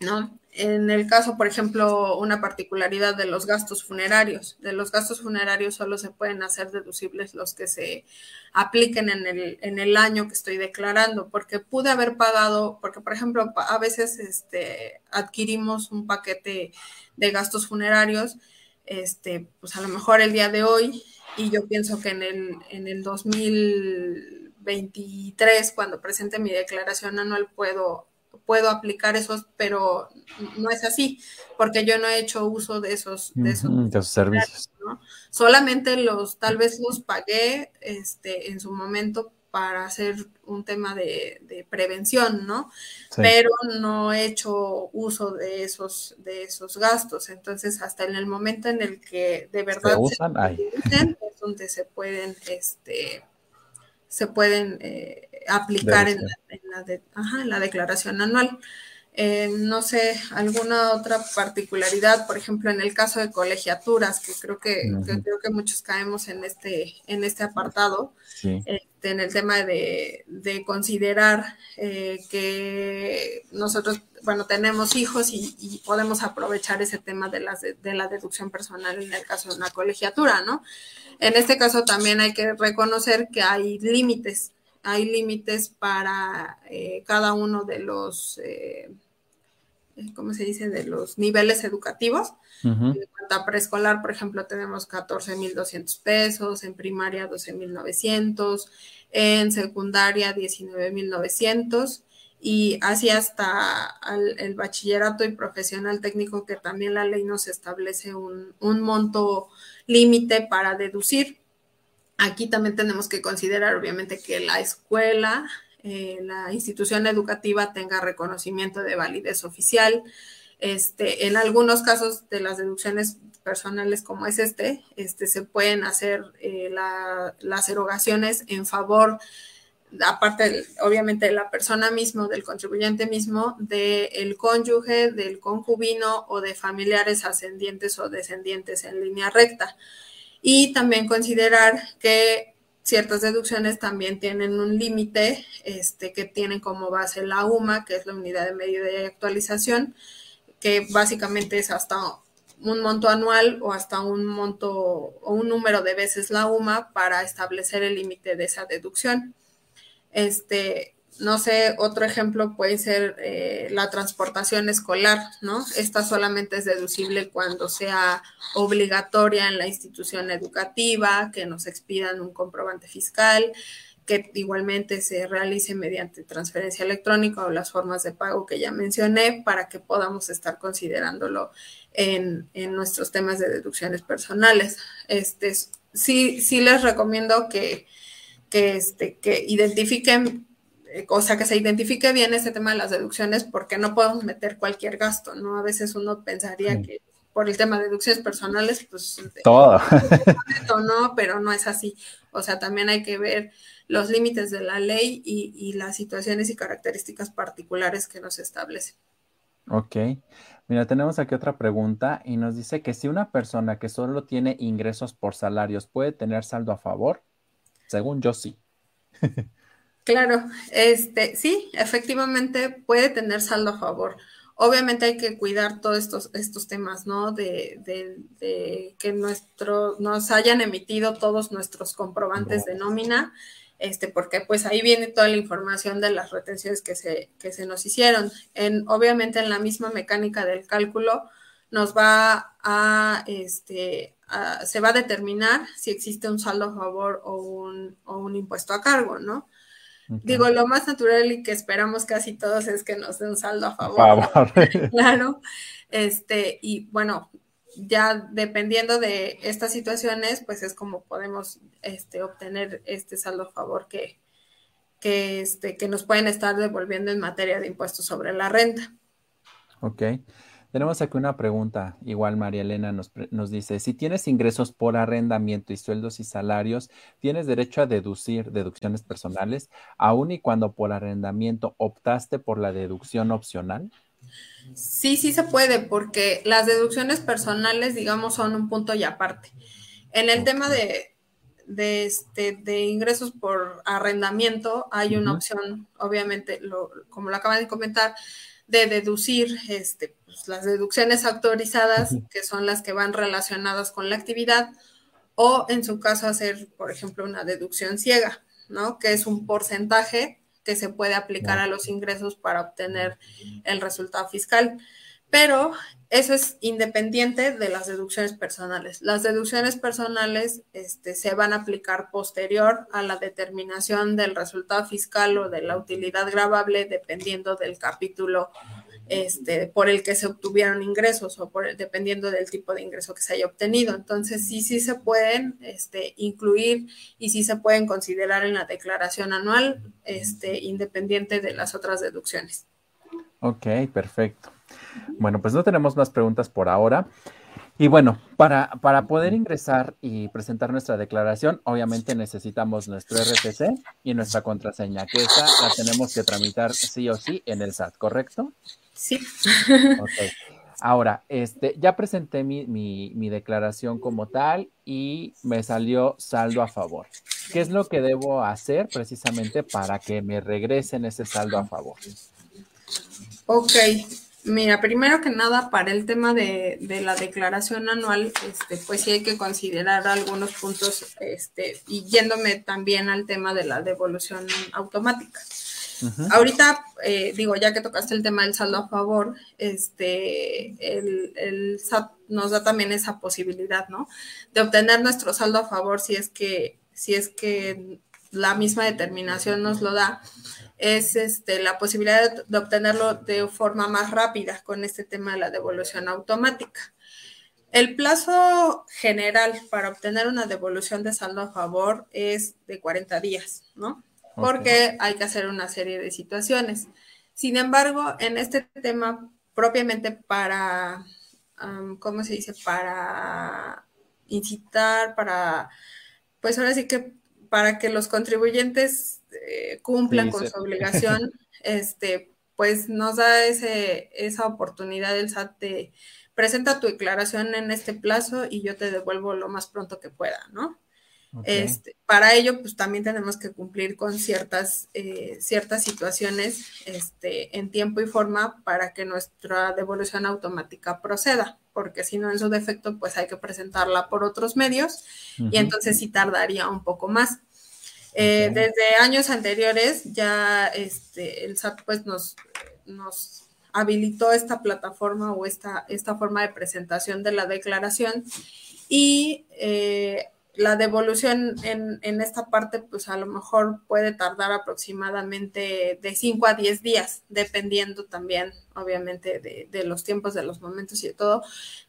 ¿No? En el caso, por ejemplo, una particularidad de los gastos funerarios. De los gastos funerarios solo se pueden hacer deducibles los que se apliquen en el, en el año que estoy declarando, porque pude haber pagado, porque por ejemplo, a veces este, adquirimos un paquete de gastos funerarios, este, pues a lo mejor el día de hoy, y yo pienso que en el, en el 2023, cuando presente mi declaración anual, puedo puedo aplicar esos, pero no es así, porque yo no he hecho uso de esos, de esos, servicios. Solamente los, tal vez los pagué este, en su momento para hacer un tema de, prevención, ¿no? Pero no he hecho uso de esos, de esos gastos. Entonces, hasta en el momento en el que de verdad se usan, es donde se pueden, este, se pueden eh, aplicar en la, declaración anual. Eh, no sé, alguna otra particularidad, por ejemplo, en el caso de colegiaturas, que creo que, creo que muchos caemos en este, en este apartado, este, en el tema de, considerar eh, que nosotros, bueno, tenemos hijos y, podemos aprovechar ese tema de, las, de la deducción personal en el caso de una colegiatura, ¿no? En este caso también hay que reconocer que hay límites, hay límites para eh, cada uno de los, eh, ¿cómo se dice?, de los niveles educativos. En cuanto a preescolar, por ejemplo, tenemos 14.200 pesos, en primaria 12.900, en secundaria 19.900 y así hasta el bachillerato y profesional técnico que también la ley nos establece un, un monto límite para deducir. Aquí también tenemos que considerar, obviamente, que la escuela, eh, la institución educativa tenga reconocimiento de validez oficial. Este, en algunos casos de las deducciones personales como es este, este se pueden hacer eh, las erogaciones en favor, aparte obviamente de la persona mismo, del contribuyente mismo, del cónyuge, del concubino o de familiares ascendientes o descendientes en línea recta y también considerar que ciertas deducciones también tienen un límite este, que tienen como base la UMA, que es la unidad de medio de actualización, que básicamente es hasta un monto anual o hasta un monto o un número de veces la UMA para establecer el límite de esa deducción. Este, no sé, otro ejemplo puede ser eh, la transportación escolar, ¿no? Esta solamente es deducible cuando sea obligatoria en la institución educativa, que nos expidan un comprobante fiscal, que igualmente se realice mediante transferencia electrónica o las formas de pago que ya mencioné para que podamos estar considerándolo en, nuestros temas de deducciones personales. Este, sí, sí les recomiendo que, que, este, que identifiquen o sea, que se identifique bien ese tema de las deducciones, porque no podemos meter cualquier gasto, ¿no? A veces uno pensaría que por el tema de deducciones personales, pues... Todo. no, pero no es así. O sea, también hay que ver los límites de la ley y, las situaciones y características particulares que nos establecen. Ok. Mira, tenemos aquí otra pregunta y nos dice que si una persona que solo tiene ingresos por salarios puede tener saldo a favor, según yo sí. Claro, este, sí, efectivamente puede tener saldo a favor. Obviamente hay que cuidar todos estos, estos temas, ¿no? De, de, que nuestro, nos hayan emitido todos nuestros comprobantes de nómina, este, porque pues ahí viene toda la información de las retenciones que se, que se nos hicieron. En, obviamente en la misma mecánica del cálculo nos va a, este, se va a determinar si existe un saldo a favor o un, o un impuesto a cargo, ¿no? Digo, lo más natural y que esperamos casi todos es que nos den un saldo a favor. claro. Este, y bueno, ya dependiendo de estas situaciones, pues es como podemos este, obtener este saldo a favor que, que, este, que nos pueden estar devolviendo en materia de impuestos sobre la renta. Ok. Tenemos aquí una pregunta, igual María Elena nos, nos, dice, si tienes ingresos por arrendamiento y sueldos y salarios, ¿tienes derecho a deducir deducciones personales, aun y cuando por arrendamiento optaste por la deducción opcional? Sí, sí se puede, porque las deducciones personales, digamos, son un punto y aparte. En el tema de, de, este, de ingresos por arrendamiento, hay una opción, obviamente, lo, como lo acaban de comentar, de deducir este, pues, las deducciones autorizadas, que son las que van relacionadas con la actividad, o en su caso hacer, por ejemplo, una deducción ciega, ¿no? Que es un porcentaje que se puede aplicar a los ingresos para obtener el resultado fiscal. Pero eso es independiente de las deducciones personales. Las deducciones personales este, se van a aplicar posterior a la determinación del resultado fiscal o de la utilidad grabable, dependiendo del capítulo este, por el que se obtuvieron ingresos o por, dependiendo del tipo de ingreso que se haya obtenido. Entonces, sí, sí se pueden este, incluir y sí se pueden considerar en la declaración anual, este, independiente de las otras deducciones. Ok, perfecto. Bueno, pues no tenemos más preguntas por ahora. Y bueno, para, para, poder ingresar y presentar nuestra declaración, obviamente necesitamos nuestro RTC y nuestra contraseña, que esa la tenemos que tramitar sí o sí en el SAT, ¿correcto? Sí. Ok. Ahora, este, ya presenté mi, mi, mi, declaración como tal y me salió saldo a favor. ¿Qué es lo que debo hacer precisamente para que me regresen ese saldo a favor? Ok, Mira, primero que nada, para el tema de, la declaración anual, este, pues sí hay que considerar algunos puntos, este, y yéndome también al tema de la devolución automática. Ahorita, eh, digo, ya que tocaste el tema del saldo a favor, este, el, el, SAT nos da también esa posibilidad, ¿no? De obtener nuestro saldo a favor si es que, si es que la misma determinación nos lo da es este, la posibilidad de, obtenerlo de forma más rápida con este tema de la devolución automática. El plazo general para obtener una devolución de saldo a favor es de 40 días, ¿no? Porque hay que hacer una serie de situaciones. Sin embargo, en este tema, propiamente para, ¿cómo se dice? Para incitar, para, pues ahora sí que para que los contribuyentes eh, cumplan con su obligación, este, pues nos da ese, esa oportunidad el SAT de presenta tu declaración en este plazo y yo te devuelvo lo más pronto que pueda, ¿no? Este, para ello, pues también tenemos que cumplir con ciertas, eh, ciertas situaciones este, en tiempo y forma para que nuestra devolución automática proceda, porque si no, en su defecto, pues hay que presentarla por otros medios y entonces sí tardaría un poco más. Eh, desde años anteriores ya este, el SAT pues nos, nos habilitó esta plataforma o esta, esta forma de presentación de la declaración y eh, la devolución en, en, esta parte pues a lo mejor puede tardar aproximadamente de 5 a 10 días, dependiendo también obviamente de, de, los tiempos, de los momentos y de todo,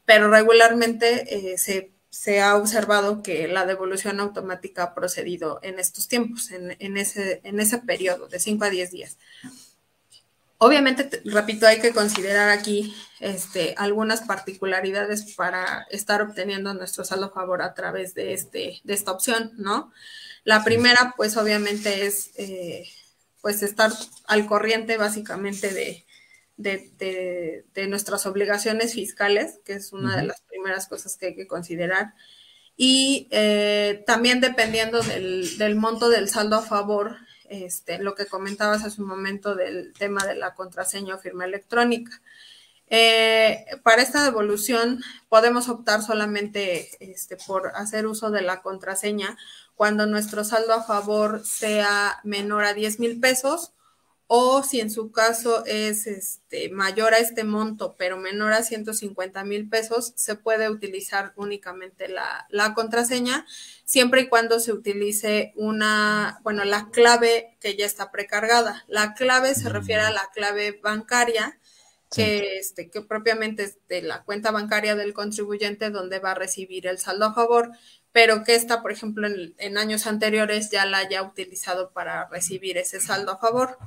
pero regularmente eh, se se ha observado que la devolución automática ha procedido en estos tiempos, en, ese, en ese periodo de 5 a 10 días. Obviamente, repito, hay que considerar aquí este, algunas particularidades para estar obteniendo nuestro saldo a favor a través de, este, de esta opción, ¿no? La primera, pues obviamente es eh, pues estar al corriente básicamente de, de, nuestras obligaciones fiscales, que es una de las primeras cosas que hay que considerar. Y eh, también dependiendo del, monto del saldo a favor, este, lo que comentabas hace un momento del tema de la contraseña o firma electrónica. Eh, para esta devolución podemos optar solamente este, por hacer uso de la contraseña cuando nuestro saldo a favor sea menor a 10 mil pesos o si en su caso es este, mayor a este monto, pero menor a 150 mil pesos, se puede utilizar únicamente la, la, contraseña, siempre y cuando se utilice una, bueno, la clave que ya está precargada. La clave se refiere a la clave bancaria, que, este, que propiamente es de la cuenta bancaria del contribuyente donde va a recibir el saldo a favor, pero que esta, por ejemplo, en, en años anteriores ya la haya utilizado para recibir ese saldo a favor.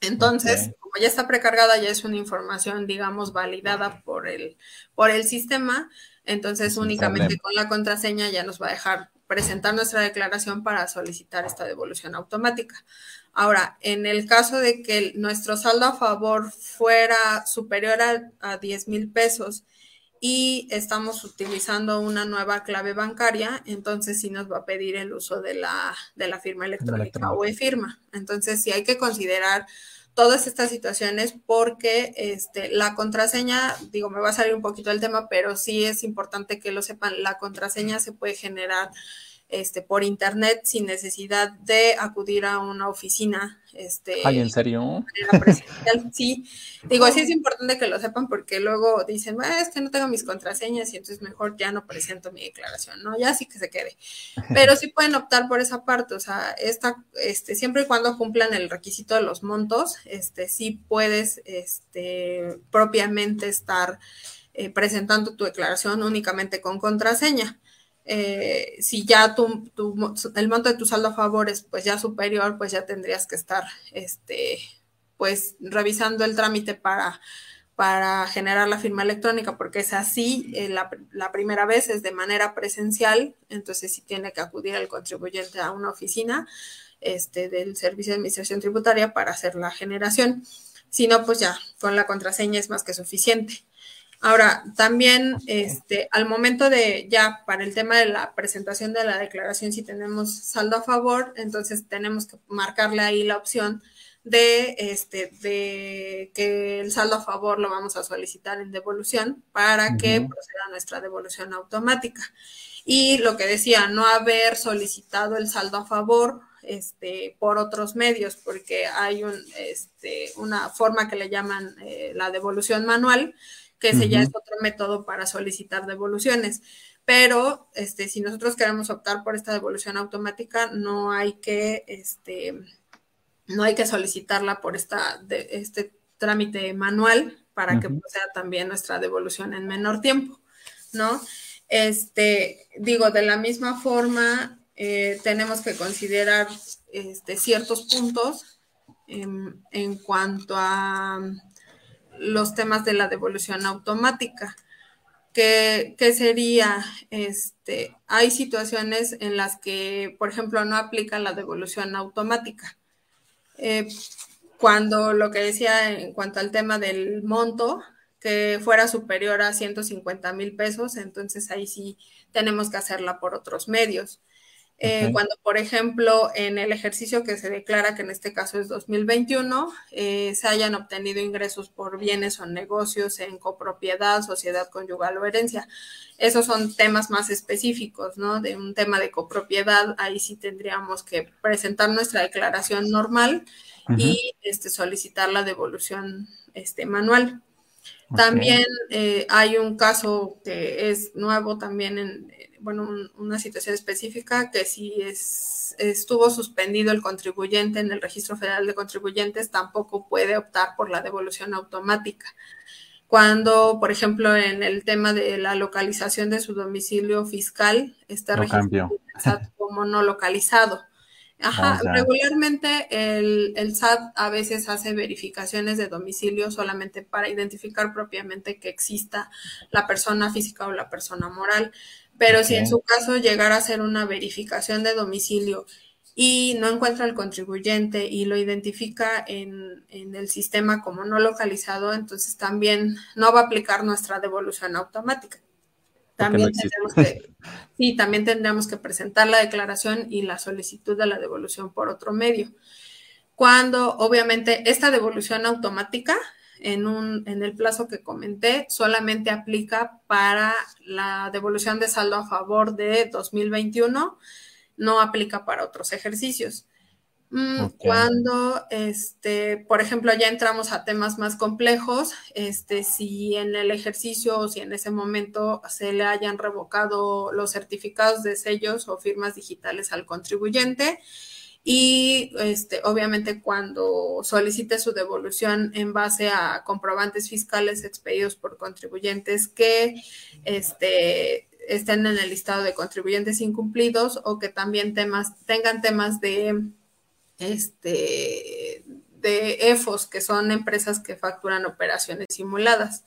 Entonces, como ya está precargada, ya es una información, digamos, validada por el, por el sistema, entonces únicamente con la contraseña ya nos va a dejar presentar nuestra declaración para solicitar esta devolución automática. Ahora, en el caso de que nuestro saldo a favor fuera superior a, a 10 mil pesos y estamos utilizando una nueva clave bancaria, entonces sí nos va a pedir el uso de la, de la firma electrónica o e-firma. Entonces sí hay que considerar todas estas situaciones porque este, la contraseña, digo, me va a salir un poquito el tema, pero sí es importante que lo sepan, la contraseña se puede generar este, por internet sin necesidad de acudir a una oficina. Este, Ay, ¿en serio? Sí, digo, sí es importante que lo sepan porque luego dicen, es que no tengo mis contraseñas y entonces mejor ya no presento mi declaración, ¿no? Ya sí que se quede. Pero sí pueden optar por esa parte, o sea, esta, este, siempre y cuando cumplan el requisito de los montos, este, sí puedes, este, propiamente estar eh, presentando tu declaración únicamente con contraseña. Eh, si ya tu, el monto de tu saldo a favor es pues ya superior, pues ya tendrías que estar este, pues revisando el trámite para, para generar la firma electrónica, porque es así, eh, la, la, primera vez es de manera presencial, entonces sí tiene que acudir el contribuyente a una oficina este, del Servicio de Administración Tributaria para hacer la generación. Si no, pues ya con la contraseña es más que suficiente. Ahora, también este, al momento de ya para el tema de la presentación de la declaración, si tenemos saldo a favor, entonces tenemos que marcarle ahí la opción de, este, de que el saldo a favor lo vamos a solicitar en devolución para que proceda nuestra devolución automática. Y lo que decía, no haber solicitado el saldo a favor este, por otros medios, porque hay un, este, una forma que le llaman eh, la devolución manual, que ese ya es otro método para solicitar devoluciones. Pero este, si nosotros queremos optar por esta devolución automática, no hay que, este, no hay que solicitarla por esta, de, este trámite manual para que sea también nuestra devolución en menor tiempo, ¿no? Este, digo, de la misma forma, eh, tenemos que considerar este, ciertos puntos en cuanto a los temas de la devolución automática. ¿Qué, sería? Este, hay situaciones en las que, por ejemplo, no aplica la devolución automática. Eh, cuando lo que decía en cuanto al tema del monto, que fuera superior a 150 mil pesos, entonces ahí sí tenemos que hacerla por otros medios. Eh, cuando, por ejemplo, en el ejercicio que se declara, que en este caso es 2021, eh, se hayan obtenido ingresos por bienes o negocios en copropiedad, sociedad conyugal o herencia. Esos son temas más específicos, ¿no? De un tema de copropiedad, ahí sí tendríamos que presentar nuestra declaración normal y este, solicitar la devolución este, manual. También eh, hay un caso que es nuevo también en, bueno, una situación específica que si es, estuvo suspendido el contribuyente en el Registro Federal de Contribuyentes, tampoco puede optar por la devolución automática. Cuando, por ejemplo, en el tema de la localización de su domicilio fiscal, está registrado como no localizado. Ajá, regularmente el, el, SAT a veces hace verificaciones de domicilio solamente para identificar propiamente que exista la persona física o la persona moral. Pero si en su caso llegara a hacer una verificación de domicilio y no encuentra al contribuyente y lo identifica en, el sistema como no localizado, entonces también no va a aplicar nuestra devolución automática. También tendremos que, sí, también tendremos que presentar la declaración y la solicitud de la devolución por otro medio. Cuando obviamente esta devolución automática en, un, en el plazo que comenté solamente aplica para la devolución de saldo a favor de 2021, no aplica para otros ejercicios. Mm, cuando, este, por ejemplo, ya entramos a temas más complejos, este, si en el ejercicio o si en ese momento se le hayan revocado los certificados de sellos o firmas digitales al contribuyente, y este, obviamente cuando solicite su devolución en base a comprobantes fiscales expedidos por contribuyentes que este, estén en el listado de contribuyentes incumplidos o que también temas, tengan temas de este de EFOS, que son empresas que facturan operaciones simuladas.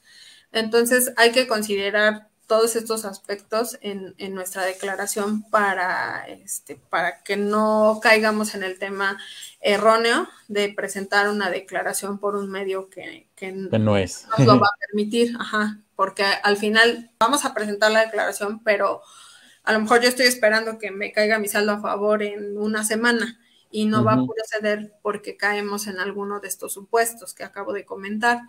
Entonces hay que considerar todos estos aspectos en, nuestra declaración para, este, para que no caigamos en el tema erróneo de presentar una declaración por un medio que, no es. nos lo va a permitir, ajá, porque al final vamos a presentar la declaración, pero a lo mejor yo estoy esperando que me caiga mi saldo a favor en una semana y no va a proceder porque caemos en alguno de estos supuestos que acabo de comentar.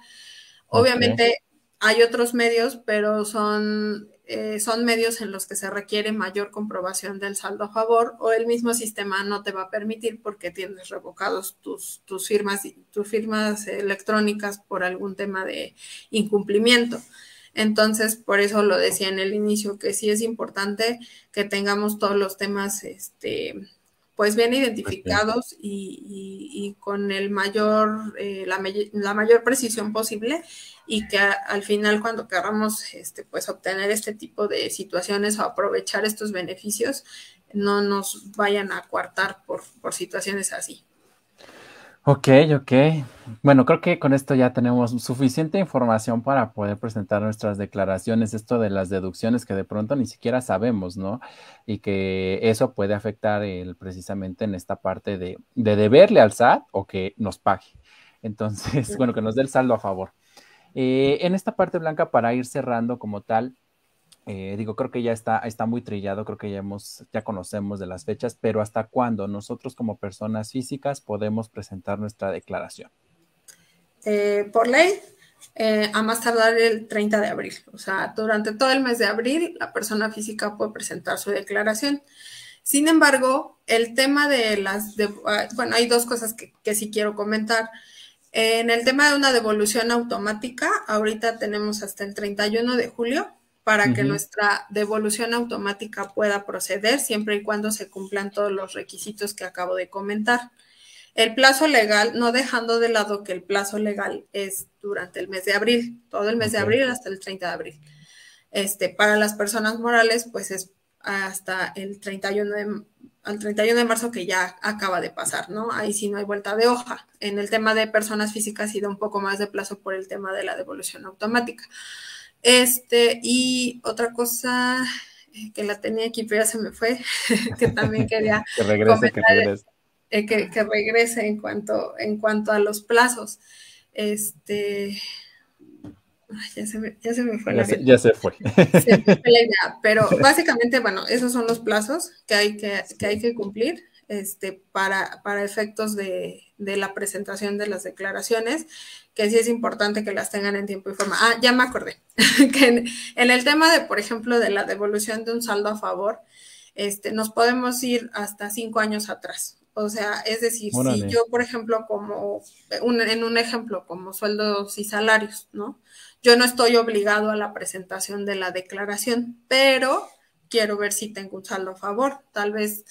Obviamente hay otros medios, pero son, eh, son medios en los que se requiere mayor comprobación del saldo a favor o el mismo sistema no te va a permitir porque tienes revocados tus, tus, firmas, tus firmas electrónicas por algún tema de incumplimiento. Entonces, por eso lo decía en el inicio, que sí es importante que tengamos todos los temas este, pues bien identificados y, con el mayor, eh, la, mayor precisión posible y que al final cuando queramos este, pues obtener este tipo de situaciones o aprovechar estos beneficios, no nos vayan a coartar por, por situaciones así. Ok, ok. Bueno, creo que con esto ya tenemos suficiente información para poder presentar nuestras declaraciones, esto de las deducciones que de pronto ni siquiera sabemos, ¿no? Y que eso puede afectar el, precisamente en esta parte de, de deberle al SAT o que nos pague. Entonces, bueno, que nos dé el saldo a favor. Eh, en esta parte blanca, para ir cerrando como tal, eh, digo, creo que ya está, está muy trillado, creo que ya hemos, ya conocemos de las fechas, pero ¿hasta cuándo nosotros como personas físicas podemos presentar nuestra declaración? Eh, por ley, eh, a más tardar el 30 de abril. O sea, durante todo el mes de abril, la persona física puede presentar su declaración. Sin embargo, el tema de las, ah, bueno, hay dos cosas que, que sí quiero comentar. En el tema de una devolución automática, ahorita tenemos hasta el 31 de julio para que nuestra devolución automática pueda proceder siempre y cuando se cumplan todos los requisitos que acabo de comentar. El plazo legal, no dejando de lado que el plazo legal es durante el mes de abril, todo el mes de abril hasta el 30 de abril. Este, para las personas morales, pues es hasta el 31 de, al 31 de marzo que ya acaba de pasar, ¿no? Ahí sí no hay vuelta de hoja. En el tema de personas físicas sí da un poco más de plazo por el tema de la devolución automática. Este, y otra cosa eh, que la tenía aquí, pero ya se me fue, que también quería que regrese, que regrese. Eh, que, regrese en cuanto, en cuanto a los plazos. Este, ya se me, ya se me fue ya la se, ya se fue. Se me fue la idea, pero básicamente, bueno, esos son los plazos que hay que, que, hay que cumplir este, para, para efectos de, de la presentación de las declaraciones que sí es importante que las tengan en tiempo y forma. Ah, ya me acordé, que en, el tema de, por ejemplo, de la devolución de un saldo a favor, este, nos podemos ir hasta cinco años atrás. O sea, es decir, si yo, por ejemplo, como en un ejemplo, como sueldos y salarios, ¿no? Yo no estoy obligado a la presentación de la declaración, pero quiero ver si tengo un saldo a favor, tal vez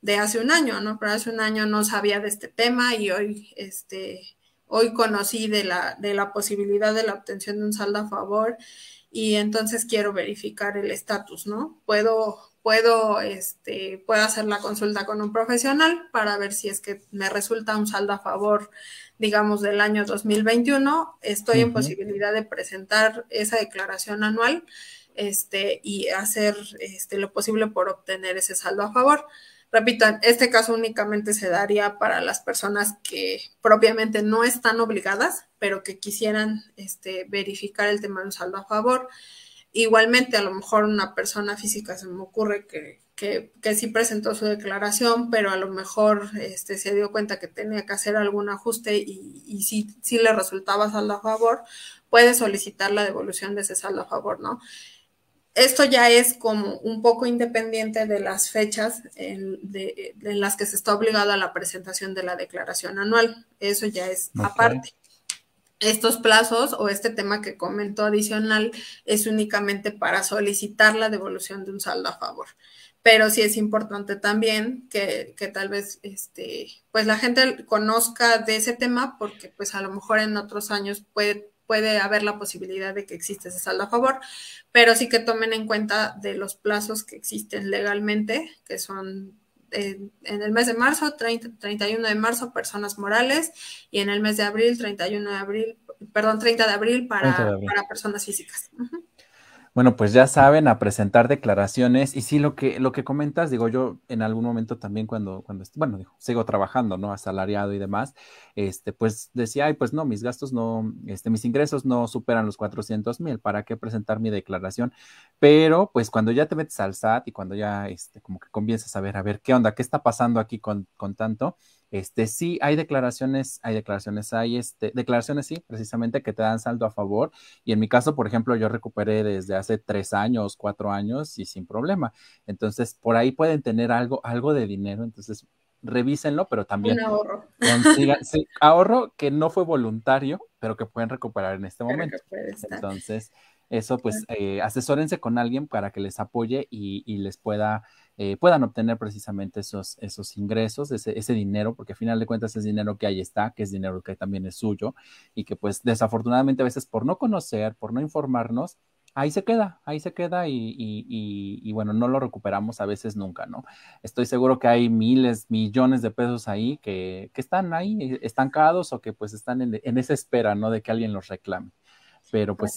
de hace un año, ¿no? Pero hace un año no sabía de este tema y hoy, este, hoy conocí de la, de la posibilidad de la obtención de un saldo a favor y entonces quiero verificar el estatus, ¿no? Puedo, puedo, este, puedo hacer la consulta con un profesional para ver si es que me resulta un saldo a favor, digamos, del año 2021. Estoy en posibilidad de presentar esa declaración anual este, y hacer este, lo posible por obtener ese saldo a favor. Repito, este caso únicamente se daría para las personas que propiamente no están obligadas, pero que quisieran este, verificar el tema de un saldo a favor. Igualmente, a lo mejor una persona física se me ocurre que, que, sí presentó su declaración, pero a lo mejor este, se dio cuenta que tenía que hacer algún ajuste y, y si, si le resultaba saldo a favor, puede solicitar la devolución de ese saldo a favor, ¿no? Esto ya es como un poco independiente de las fechas en, las que se está obligado a la presentación de la declaración anual. Eso ya es aparte. Estos plazos o este tema que comentó adicional es únicamente para solicitar la devolución de un saldo a favor. Pero sí es importante también que, que tal vez este, pues la gente conozca de ese tema porque pues a lo mejor en otros años puede puede haber la posibilidad de que exista ese saldo a favor, pero sí que tomen en cuenta de los plazos que existen legalmente, que son en el mes de marzo, 31 de marzo, personas morales, y en el mes de abril, 31 de abril, perdón, 30 de abril para, para personas físicas. Bueno, pues ya saben, a presentar declaraciones. Y sí, lo que, lo que comentas, digo, yo en algún momento también cuando, cuando bueno, digo, sigo trabajando, ¿no? Asalariado y demás, este, pues decía, ay, pues no, mis gastos no, este, mis ingresos no superan los 400 mil, ¿para qué presentar mi declaración? Pero, pues cuando ya te metes al SAT y cuando ya, este, como que comienzas a ver, a ver, ¿qué onda? ¿Qué está pasando aquí con, con tanto? Este, sí, hay declaraciones, hay declaraciones, hay este, declaraciones, sí, precisamente que te dan saldo a favor. Y en mi caso, por ejemplo, yo recuperé desde hace tres años, cuatro años y sin problema. Entonces, por ahí pueden tener algo, algo de dinero. Entonces, revísenlo, pero también ahorro. sí, ahorro que no fue voluntario, pero que pueden recuperar en este momento. Entonces, eso, pues, eh, asesórense con alguien para que les apoye y, y les pueda eh, puedan obtener precisamente esos, esos ingresos, ese, ese, dinero, porque al final de cuentas es dinero que ahí está, que es dinero que también es suyo y que pues desafortunadamente a veces por no conocer, por no informarnos, ahí se queda, ahí se queda y, y, y, bueno, no lo recuperamos a veces nunca, ¿no? Estoy seguro que hay miles, millones de pesos ahí que, que están ahí estancados o que pues están en, en, esa espera, ¿no? De que alguien los reclame. Pero pues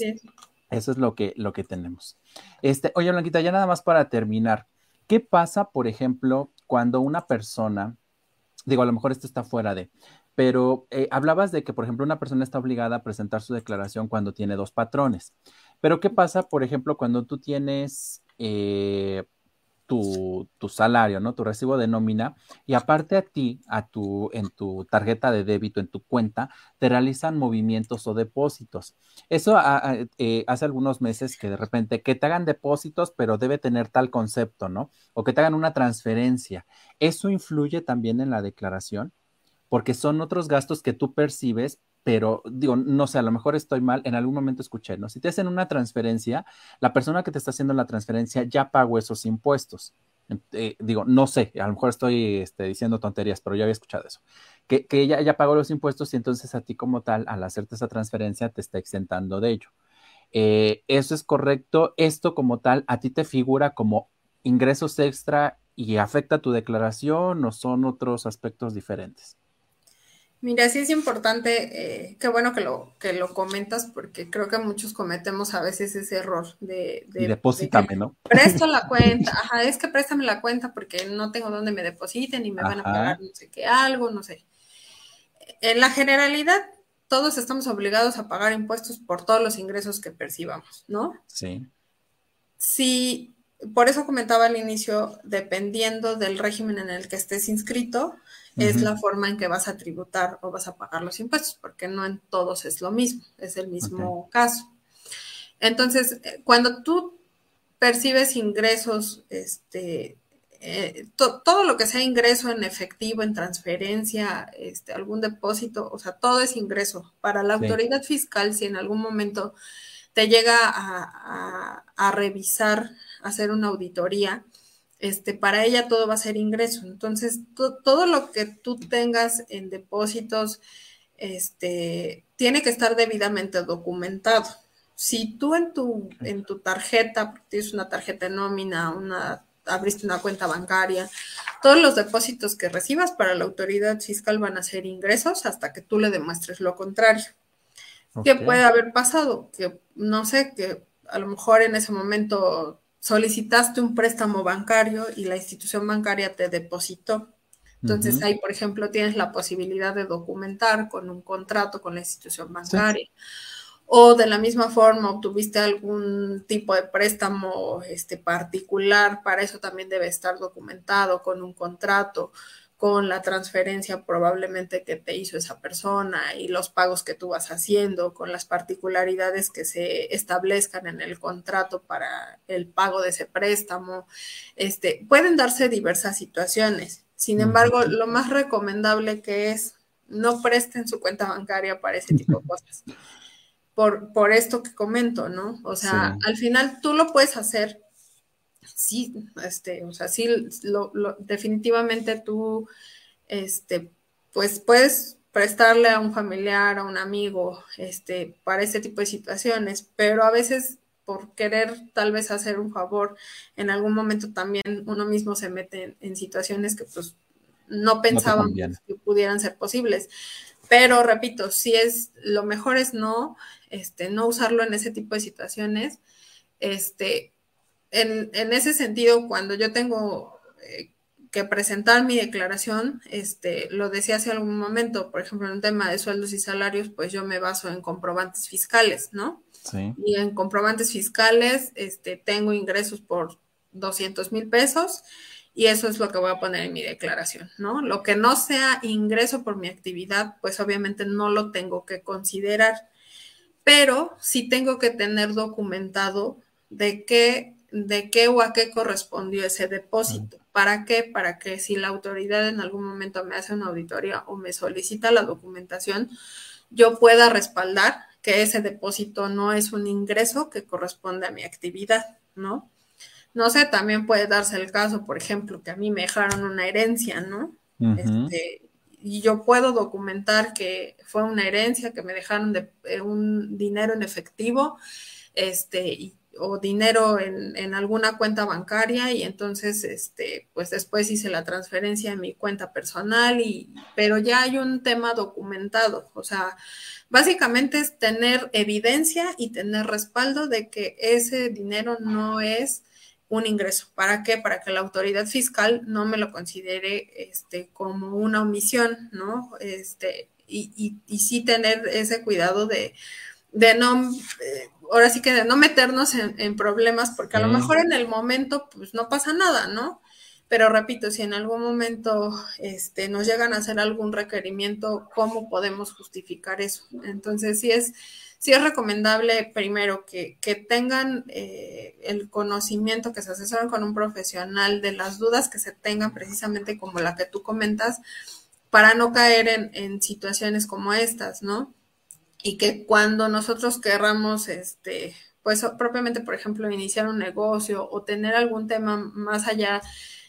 eso es lo que, lo que tenemos. Este, oye, Blanquita, ya nada más para terminar. ¿Qué pasa, por ejemplo, cuando una persona, digo, a lo mejor esto está fuera de, pero eh, hablabas de que, por ejemplo, una persona está obligada a presentar su declaración cuando tiene dos patrones. Pero ¿qué pasa, por ejemplo, cuando tú tienes eh, tu, salario, ¿no? Tu recibo de nómina y aparte a ti, a tu, en tu tarjeta de débito, en tu cuenta, te realizan movimientos o depósitos. Eso eh, hace algunos meses que de repente que te hagan depósitos, pero debe tener tal concepto, ¿no? O que te hagan una transferencia. Eso influye también en la declaración porque son otros gastos que tú percibes, pero digo, no sé, a lo mejor estoy mal, en algún momento escuché, ¿no? Si te hacen una transferencia, la persona que te está haciendo la transferencia ya pagó esos impuestos. Eh, digo, no sé, a lo mejor estoy este, diciendo tonterías, pero ya había escuchado eso. Que, que ella ya pagó los impuestos y entonces a ti como tal, al hacerte esa transferencia, te está exentando de ello. Eh, eso es correcto. Esto como tal, a ti te figura como ingresos extra y afecta tu declaración o son otros aspectos diferentes. Mira, sí es importante, eh, qué bueno que lo, que lo comentas, porque creo que muchos cometemos a veces ese error de... de Deposítame, ¿no? Presto la cuenta, ajá, es que préstame la cuenta porque no tengo dónde me depositen y me van a pagar no sé qué, algo, no sé. En la generalidad, todos estamos obligados a pagar impuestos por todos los ingresos que percibamos, ¿no? Sí. Sí, por eso comentaba al inicio, dependiendo del régimen en el que estés inscrito, es la forma en que vas a tributar o vas a pagar los impuestos, porque no en todos es lo mismo, es el mismo caso. Entonces, eh, cuando tú percibes ingresos, este, eh, todo lo que sea ingreso en efectivo, en transferencia, este, algún depósito, o sea, todo es ingreso. Para la autoridad fiscal, si en algún momento te llega a, a revisar, hacer una auditoría, este, para ella todo va a ser ingreso. Entonces, todo lo que tú tengas en depósitos, este, tiene que estar debidamente documentado. Si tú en tu, en tu tarjeta, tienes una tarjeta de nómina, una, abriste una cuenta bancaria, todos los depósitos que recibas para la autoridad fiscal van a ser ingresos hasta que tú le demuestres lo contrario. ¿Qué puede haber pasado? Que no sé, que a lo mejor en ese momento solicitaste un préstamo bancario y la institución bancaria te depositó. Entonces ahí, por ejemplo, tienes la posibilidad de documentar con un contrato con la institución bancaria. O de la misma forma obtuviste algún tipo de préstamo este, particular, para eso también debe estar documentado con un contrato con la transferencia probablemente que te hizo esa persona y los pagos que tú vas haciendo, con las particularidades que se establezcan en el contrato para el pago de ese préstamo. Este, pueden darse diversas situaciones. Sin embargo, lo más recomendable que es no presten su cuenta bancaria para ese tipo de cosas. Por, por esto que comento, ¿no? O sea, al final tú lo puedes hacer sí, este, o sea, sí, lo, definitivamente tú, este, pues puedes prestarle a un familiar, a un amigo, este, para este tipo de situaciones, pero a veces por querer tal vez hacer un favor, en algún momento también uno mismo se mete en, situaciones que pues no pensábamos que pudieran ser posibles. Pero repito, si es lo mejor es no, este, no usarlo en ese tipo de situaciones. Este, en, en ese sentido, cuando yo tengo eh, que presentar mi declaración, este, lo decía hace algún momento, por ejemplo, en un tema de sueldos y salarios, pues yo me baso en comprobantes fiscales, ¿no? Sí. Y en comprobantes fiscales, este, tengo ingresos por 200 mil pesos y eso es lo que voy a poner en mi declaración, ¿no? Lo que no sea ingreso por mi actividad, pues obviamente no lo tengo que considerar, pero sí tengo que tener documentado de qué, de qué o a qué correspondió ese depósito. ¿Para qué? Para que si la autoridad en algún momento me hace una auditoría o me solicita la documentación, yo pueda respaldar que ese depósito no es un ingreso que corresponde a mi actividad, ¿no? No sé, también puede darse el caso, por ejemplo, que a mí me dejaron una herencia, ¿no? este, y yo puedo documentar que fue una herencia, que me dejaron de, eh, un dinero en efectivo, este, y o dinero en, alguna cuenta bancaria y entonces este pues después hice la transferencia en mi cuenta personal y pero ya hay un tema documentado. O sea básicamente es tener evidencia y tener respaldo de que ese dinero no es un ingreso. Para qué para que la autoridad fiscal no me lo considere este como una omisión no este y, y, y sí tener ese cuidado de de no, eh, ahora sí que de no meternos en, problemas, porque a lo mejor en el momento pues no pasa nada, ¿no? Pero repito, si en algún momento este, nos llegan a hacer algún requerimiento, ¿cómo podemos justificar eso? Entonces, sí es, sí es recomendable primero que, que tengan eh, el conocimiento, que se asesoren con un profesional de las dudas que se tengan precisamente como la que tú comentas, para no caer en, en situaciones como estas, ¿no? Y que cuando nosotros querramos, este, pues propiamente, por ejemplo, iniciar un negocio o tener algún tema más allá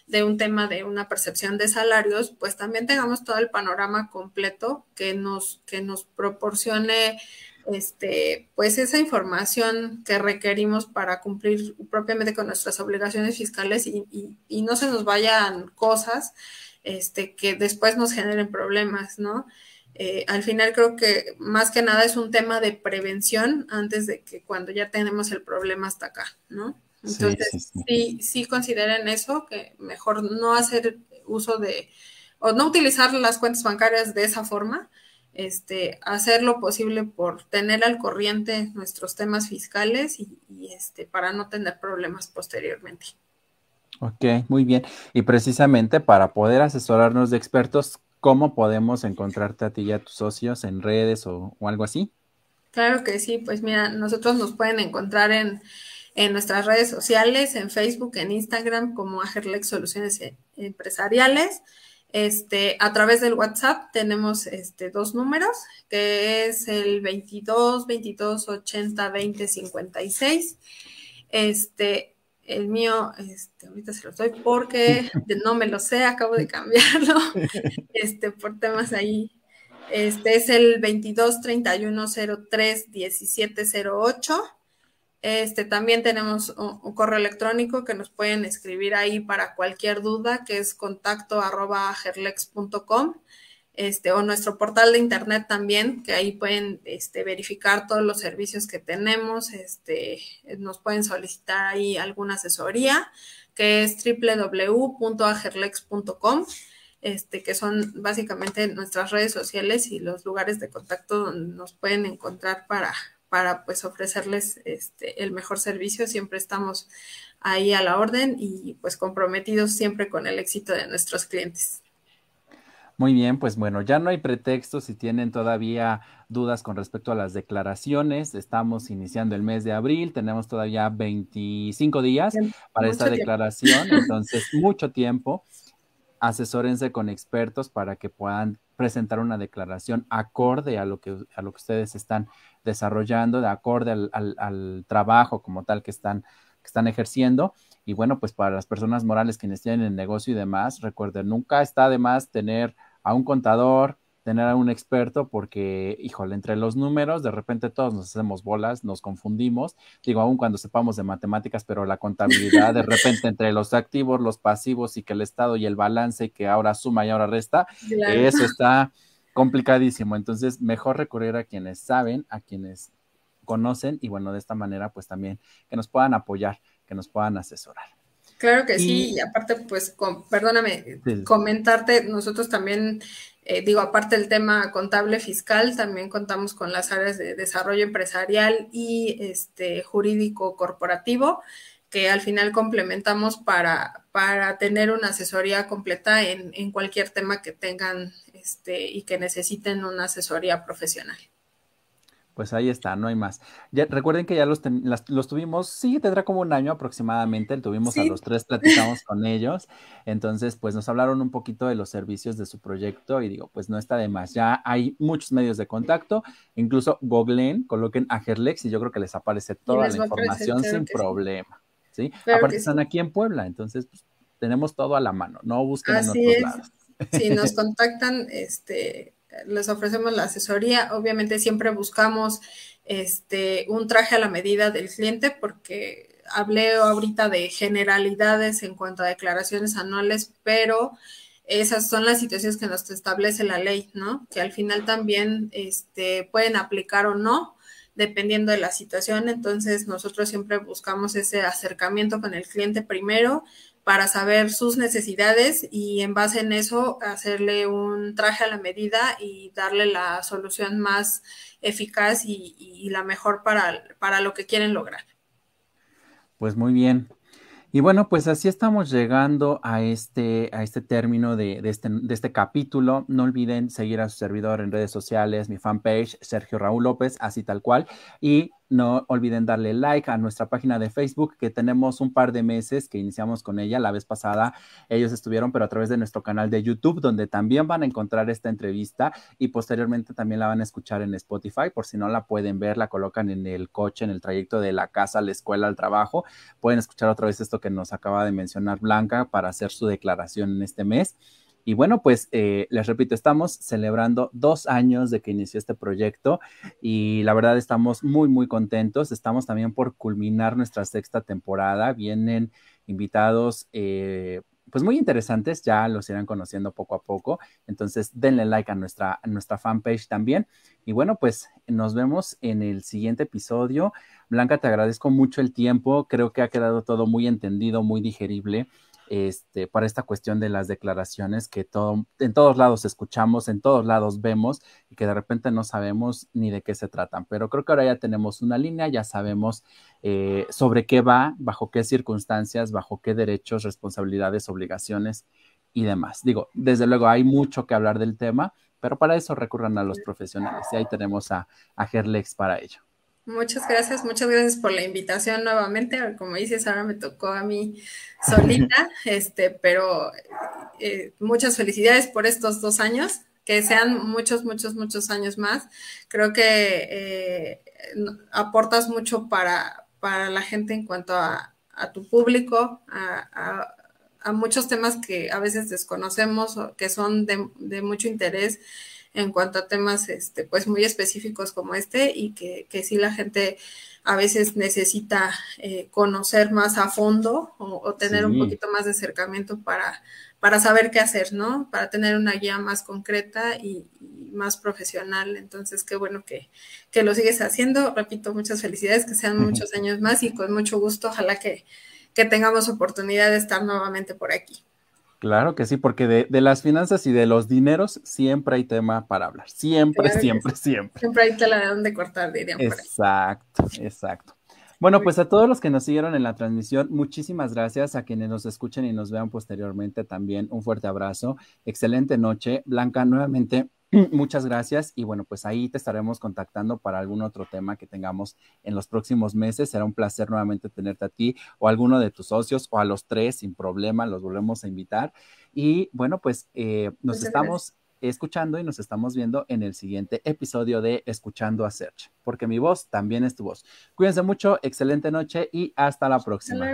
de un tema de una percepción de salarios, pues también tengamos todo el panorama completo que nos, que nos proporcione este, pues esa información que requerimos para cumplir propiamente con nuestras obligaciones fiscales y, y no se nos vayan cosas este, que después nos generen problemas, ¿no? Eh, al final creo que más que nada es un tema de prevención antes de que cuando ya tenemos el problema hasta acá, ¿no? Entonces, sí, sí, consideren eso, que mejor no hacer uso de, o no utilizar las cuentas bancarias de esa forma, este, hacer lo posible por tener al corriente nuestros temas fiscales y, y este, para no tener problemas posteriormente. Ok, muy bien. Y precisamente para poder asesorarnos de expertos, ¿cómo podemos encontrarte a ti y a tus socios en redes o, algo así? Claro que sí, pues mira, nosotros nos pueden encontrar en, nuestras redes sociales, en Facebook, en Instagram, como Agerlex Soluciones e, Empresariales. Este, a través del WhatsApp tenemos este, dos números, que es el 22 22 80 20 56. Este, el mío, este, ahorita se lo doy porque no me lo sé, acabo de cambiarlo, este, por temas ahí. Este es el 22 31 03 17 08. Este, también tenemos un, un, correo electrónico que nos pueden escribir ahí para cualquier duda, que es contacto arroba gerlex.com este, o nuestro portal de internet también, que ahí pueden este, verificar todos los servicios que tenemos, este, nos pueden solicitar ahí alguna asesoría, que es www.agerlex.com, este, que son básicamente nuestras redes sociales y los lugares de contacto donde nos pueden encontrar para, para pues ofrecerles este, el mejor servicio. Siempre estamos ahí a la orden y pues comprometidos siempre con el éxito de nuestros clientes. Muy bien, pues bueno, ya no hay pretexto si tienen todavía dudas con respecto a las declaraciones. Estamos iniciando el mes de abril, tenemos todavía 25 días para esta declaración, entonces mucho tiempo. Asesórense con expertos para que puedan presentar una declaración acorde a lo que, a lo que ustedes están desarrollando, de acorde al, al trabajo como tal que están, que están ejerciendo. Y bueno, pues para las personas morales quienes tienen el negocio y demás, recuerden, nunca está de más tener a un contador, tener a un experto porque, híjole, entre los números, de repente todos nos hacemos bolas, nos confundimos, digo, aún cuando sepamos de matemáticas, pero la contabilidad, de repente entre los activos, los pasivos y que el estado y el balance que ahora suma y ahora resta, eso está complicadísimo. Entonces, mejor recurrir a quienes saben, a quienes conocen y bueno, de esta manera, pues también que nos puedan apoyar, que nos puedan asesorar. Claro que sí, y aparte, pues, perdóname, comentarte, nosotros también, eh, digo, aparte del tema contable fiscal, también contamos con las áreas de desarrollo empresarial y este jurídico corporativo, que al final complementamos para, para tener una asesoría completa en, en cualquier tema que tengan este, y que necesiten una asesoría profesional. Pues ahí está, no hay más. Ya, recuerden que ya los, los tuvimos, sí, tendrá como un año aproximadamente, tuvimos a los tres, platicamos con ellos, entonces pues nos hablaron un poquito de los servicios de su proyecto y digo, pues no está de más, ya hay muchos medios de contacto, incluso googleen, coloquen a Gerlex y yo creo que les aparece toda la información sin problema, ¿sí? Aparte están aquí en Puebla, entonces pues, tenemos todo a la mano, no busquen en otros lados. Si nos contactan, este les ofrecemos la asesoría. Obviamente siempre buscamos este, un traje a la medida del cliente porque hablé ahorita de generalidades en cuanto a declaraciones anuales, pero esas son las situaciones que nos establece la ley, ¿no? Que al final también este, pueden aplicar o no, dependiendo de la situación. Entonces, nosotros siempre buscamos ese acercamiento con el cliente primero para saber sus necesidades y en base en eso hacerle un traje a la medida y darle la solución más eficaz y, la mejor para, para lo que quieren lograr. Pues muy bien. Y bueno, pues así estamos llegando a este, a este término de, este, de este capítulo. No olviden seguir a su servidor en redes sociales, mi fanpage, Sergio Raúl López, así tal cual. Y no olviden darle like a nuestra página de Facebook, que tenemos un par de meses que iniciamos con ella. La vez pasada ellos estuvieron, pero a través de nuestro canal de YouTube, donde también van a encontrar esta entrevista y posteriormente también la van a escuchar en Spotify. Por si no la pueden ver, la colocan en el coche, en el trayecto de la casa la escuela, al trabajo. Pueden escuchar otra vez esto que nos acaba de mencionar Blanca para hacer su declaración en este mes. Y bueno, pues eh, les repito, estamos celebrando dos años de que inició este proyecto y la verdad estamos muy, muy contentos. Estamos también por culminar nuestra sexta temporada. Vienen invitados. Eh, pues muy interesantes, ya los irán conociendo poco a poco. Entonces, denle like a nuestra, a nuestra fanpage también. Y bueno, pues nos vemos en el siguiente episodio. Blanca, te agradezco mucho el tiempo. Creo que ha quedado todo muy entendido, muy digerible este, para esta cuestión de las declaraciones que todo, en todos lados escuchamos, en todos lados vemos y que de repente no sabemos ni de qué se tratan. Pero creo que ahora ya tenemos una línea, ya sabemos eh, sobre qué va, bajo qué circunstancias, bajo qué derechos, responsabilidades, obligaciones y demás. Digo, desde luego hay mucho que hablar del tema, pero para eso recurran a los profesionales y ahí tenemos a, a Gerlex para ello. Muchas gracias, muchas gracias por la invitación nuevamente. Como dices, ahora me tocó a mí solita, este, pero eh, muchas felicidades por estos dos años, que sean muchos, muchos, muchos años más. Creo que eh, aportas mucho para, para la gente en cuanto a, tu público, a, muchos temas que a veces desconocemos o que son de, de mucho interés en cuanto a temas este, pues muy específicos como este y que, que sí la gente a veces necesita eh, conocer más a fondo o, tener un poquito más de acercamiento para, para saber qué hacer, ¿no? Para tener una guía más concreta y, más profesional. Entonces, qué bueno que, que, lo sigues haciendo. Repito, muchas felicidades, que sean muchos años más y con mucho gusto, ojalá que, que tengamos oportunidad de estar nuevamente por aquí. Claro que sí, porque de, las finanzas y de los dineros siempre hay tema para hablar. Siempre, siempre, siempre. Siempre hay tela de dónde cortar, dirían. Exacto, exacto. Bueno, pues a todos los que nos siguieron en la transmisión, muchísimas gracias. A quienes nos escuchen y nos vean posteriormente también, un fuerte abrazo. Excelente noche. Blanca, nuevamente, Muchas gracias y bueno, pues ahí te estaremos contactando para algún otro tema que tengamos en los próximos meses. Será un placer nuevamente tenerte a ti o a alguno de tus socios o a los tres sin problema, los volvemos a invitar. Y bueno, pues eh, nos estamos escuchando y nos estamos viendo en el siguiente episodio de Escuchando a Search, porque mi voz también es tu voz. Cuídense mucho, excelente noche y hasta la próxima.